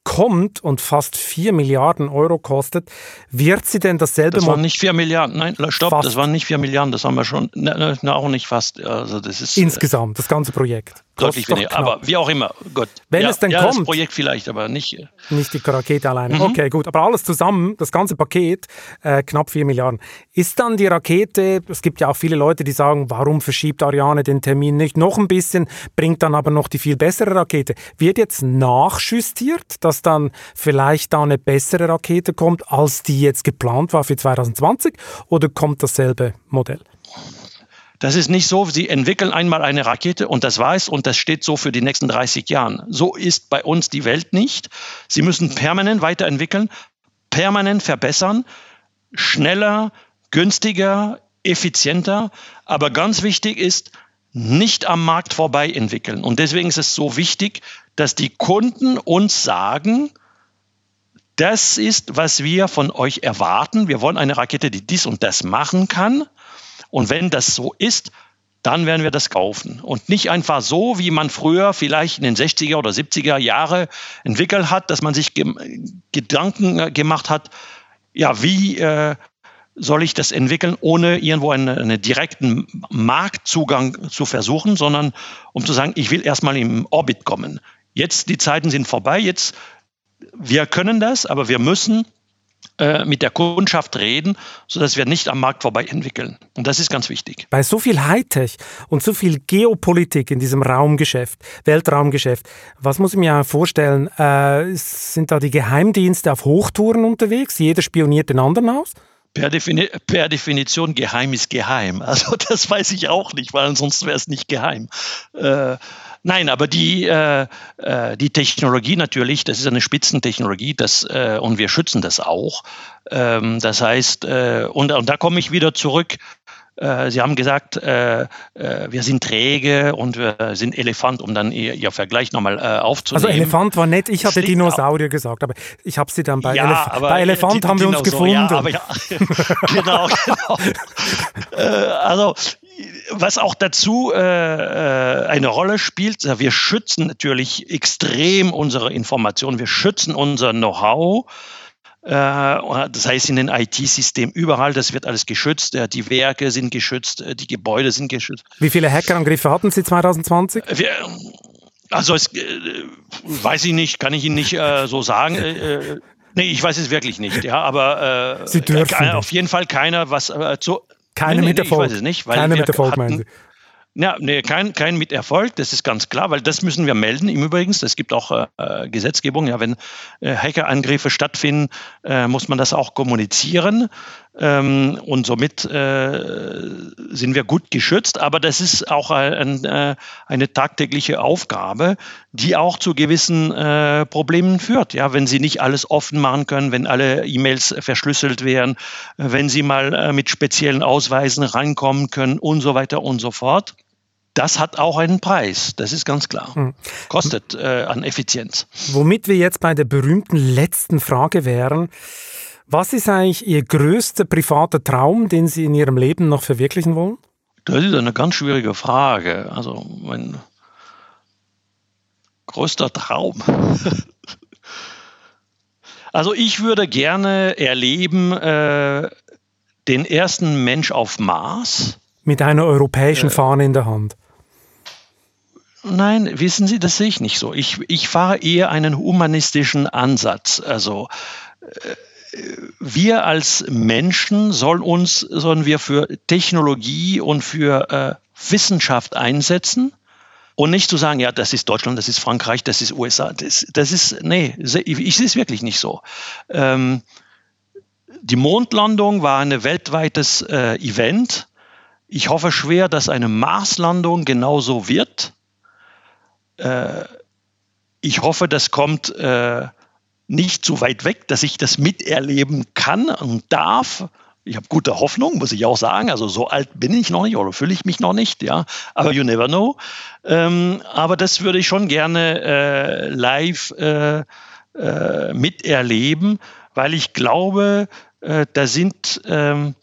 kommt und fast 4 Milliarden Euro kostet, wird sie denn dasselbe Das waren nicht 4 Milliarden, nein, stopp, fast. das waren nicht 4 Milliarden, das haben wir schon, ne, ne, auch nicht fast. Also das ist, Insgesamt, das ganze Projekt deutlich weniger. Aber wie auch immer, gut. Wenn ja, es denn ja, kommt. Das Projekt vielleicht, aber nicht. Äh, nicht die Rakete alleine. Mhm. Okay, gut. Aber alles zusammen, das ganze Paket, äh, knapp 4 Milliarden. Ist dann die Rakete, es gibt ja auch viele Leute, die sagen, warum verschiebt Ariane den Termin nicht noch ein bisschen, bringt dann aber noch die viel bessere Rakete. Wird jetzt nachjustiert, dass dann vielleicht da eine bessere Rakete kommt, als die jetzt geplant war für 2020? Oder kommt dasselbe Modell? Das ist nicht so, Sie entwickeln einmal eine Rakete und das es und das steht so für die nächsten 30 Jahre. So ist bei uns die Welt nicht. Sie müssen permanent weiterentwickeln, permanent verbessern, schneller, günstiger, effizienter. Aber ganz wichtig ist, nicht am Markt vorbei entwickeln. Und deswegen ist es so wichtig, dass die Kunden uns sagen, das ist, was wir von euch erwarten. Wir wollen eine Rakete, die dies und das machen kann. Und wenn das so ist, dann werden wir das kaufen. Und nicht einfach so, wie man früher vielleicht in den 60er oder 70er Jahre entwickelt hat, dass man sich ge Gedanken äh, gemacht hat, ja, wie äh, soll ich das entwickeln, ohne irgendwo einen, einen, direkten Marktzugang zu versuchen, sondern um zu sagen, ich will erstmal im Orbit kommen. Jetzt, die Zeiten sind vorbei, jetzt, wir können das, aber wir müssen mit der Kundschaft reden, sodass wir nicht am Markt vorbei entwickeln. Und das ist ganz wichtig. Bei so viel Hightech und so viel Geopolitik in diesem Raumgeschäft, Weltraumgeschäft, was muss ich mir vorstellen? Äh, sind da die Geheimdienste auf Hochtouren unterwegs? Jeder spioniert den anderen aus? Per, Defini per, Definition geheim ist geheim. Also das weiß ich auch nicht, weil sonst wäre es nicht geheim. Äh, Nein, aber die, äh, äh, die Technologie natürlich, das ist eine Spitzentechnologie das, äh, und wir schützen das auch. Ähm, das heißt, äh, und, und da komme ich wieder zurück. Äh, Sie haben gesagt, äh, wir sind träge und wir sind Elefant, um dann Ihr, Ihr Vergleich nochmal aufzunehmen. Also Elefant war nett, ich hatte Dinosaurier gesagt, aber ich habe Sie dann bei, ja, Elef bei Elefant haben wir uns gefunden. Ja, ja, genau, genau. also was auch dazu äh, äh, eine Rolle spielt, wir schützen natürlich extrem unsere Informationen, wir schützen unser Know-how. Äh, das heißt, in den IT-Systemen überall, das wird alles geschützt. Die Werke sind geschützt, die Gebäude sind geschützt. Wie viele Hackerangriffe hatten Sie 2020? Wir, also, es, äh, weiß ich nicht, kann ich Ihnen nicht äh, so sagen. Äh, nee, ich weiß es wirklich nicht. Ja, aber Sie dürfen auf jeden Fall keiner, was zu, keine nee, nee, mit Erfolg. Ich weiß es nicht, weil Keine wir mit Erfolg, meinen Sie? Ja, nee, kein, kein mit Erfolg, das ist ganz klar, weil das müssen wir melden. Im Übrigen, es gibt auch äh, Gesetzgebung, ja, wenn äh, Hackerangriffe stattfinden, äh, muss man das auch kommunizieren. Ähm, und somit äh, sind wir gut geschützt. Aber das ist auch ein, äh, eine tagtägliche Aufgabe, die auch zu gewissen äh, Problemen führt. Ja, wenn Sie nicht alles offen machen können, wenn alle E-Mails verschlüsselt werden, wenn Sie mal mit speziellen Ausweisen reinkommen können und so weiter und so fort das hat auch einen Preis, das ist ganz klar. Hm. Kostet äh, an Effizienz. Womit wir jetzt bei der berühmten letzten Frage wären. Was ist eigentlich Ihr größter privater Traum, den Sie in Ihrem Leben noch verwirklichen wollen? Das ist eine ganz schwierige Frage. Also mein größter Traum. also ich würde gerne erleben äh, den ersten Mensch auf Mars. Mit einer europäischen äh, Fahne in der Hand. Nein, wissen Sie, das sehe ich nicht so. Ich, ich fahre eher einen humanistischen Ansatz. Also äh, wir als Menschen sollen uns, sollen wir für Technologie und für äh, Wissenschaft einsetzen und nicht zu sagen, ja, das ist Deutschland, das ist Frankreich, das ist USA. Das, das ist, nee, ich sehe es wirklich nicht so. Ähm, die Mondlandung war ein weltweites äh, Event. Ich hoffe schwer, dass eine Marslandung genauso wird. Äh, ich hoffe, das kommt äh, nicht zu weit weg, dass ich das miterleben kann und darf. Ich habe gute Hoffnung, muss ich auch sagen. Also so alt bin ich noch nicht oder fühle ich mich noch nicht, ja. Aber you never know. Ähm, aber das würde ich schon gerne äh, live äh, äh, miterleben, weil ich glaube, äh, da sind ähm,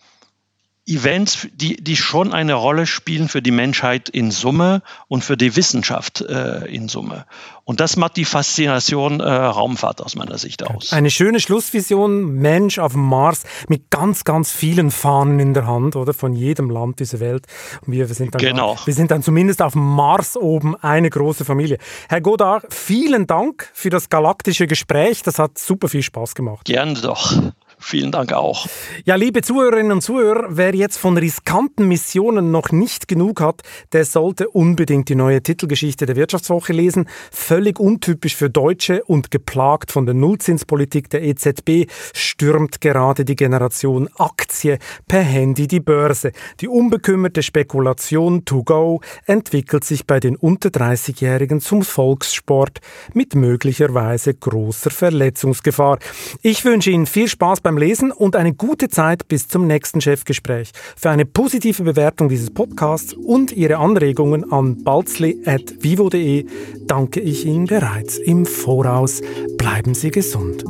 Events, die, die schon eine Rolle spielen für die Menschheit in Summe und für die Wissenschaft äh, in Summe. Und das macht die Faszination äh, Raumfahrt aus meiner Sicht aus. Eine schöne Schlussvision, Mensch auf dem Mars mit ganz, ganz vielen Fahnen in der Hand, oder? Von jedem Land dieser Welt. Und wir, wir, sind dann, genau. wir sind dann zumindest auf dem Mars oben eine große Familie. Herr Godard, vielen Dank für das galaktische Gespräch. Das hat super viel Spaß gemacht. Gerne doch. Vielen Dank auch. Ja, liebe Zuhörerinnen und Zuhörer, wer jetzt von riskanten Missionen noch nicht genug hat, der sollte unbedingt die neue Titelgeschichte der Wirtschaftswoche lesen. Völlig untypisch für Deutsche und geplagt von der Nullzinspolitik der EZB stürmt gerade die Generation Aktie per Handy die Börse. Die unbekümmerte Spekulation to go entwickelt sich bei den unter 30-Jährigen zum Volkssport mit möglicherweise großer Verletzungsgefahr. Ich wünsche Ihnen viel Spaß beim Lesen und eine gute Zeit bis zum nächsten Chefgespräch. Für eine positive Bewertung dieses Podcasts und Ihre Anregungen an balzli.vivo.de danke ich Ihnen bereits im Voraus. Bleiben Sie gesund.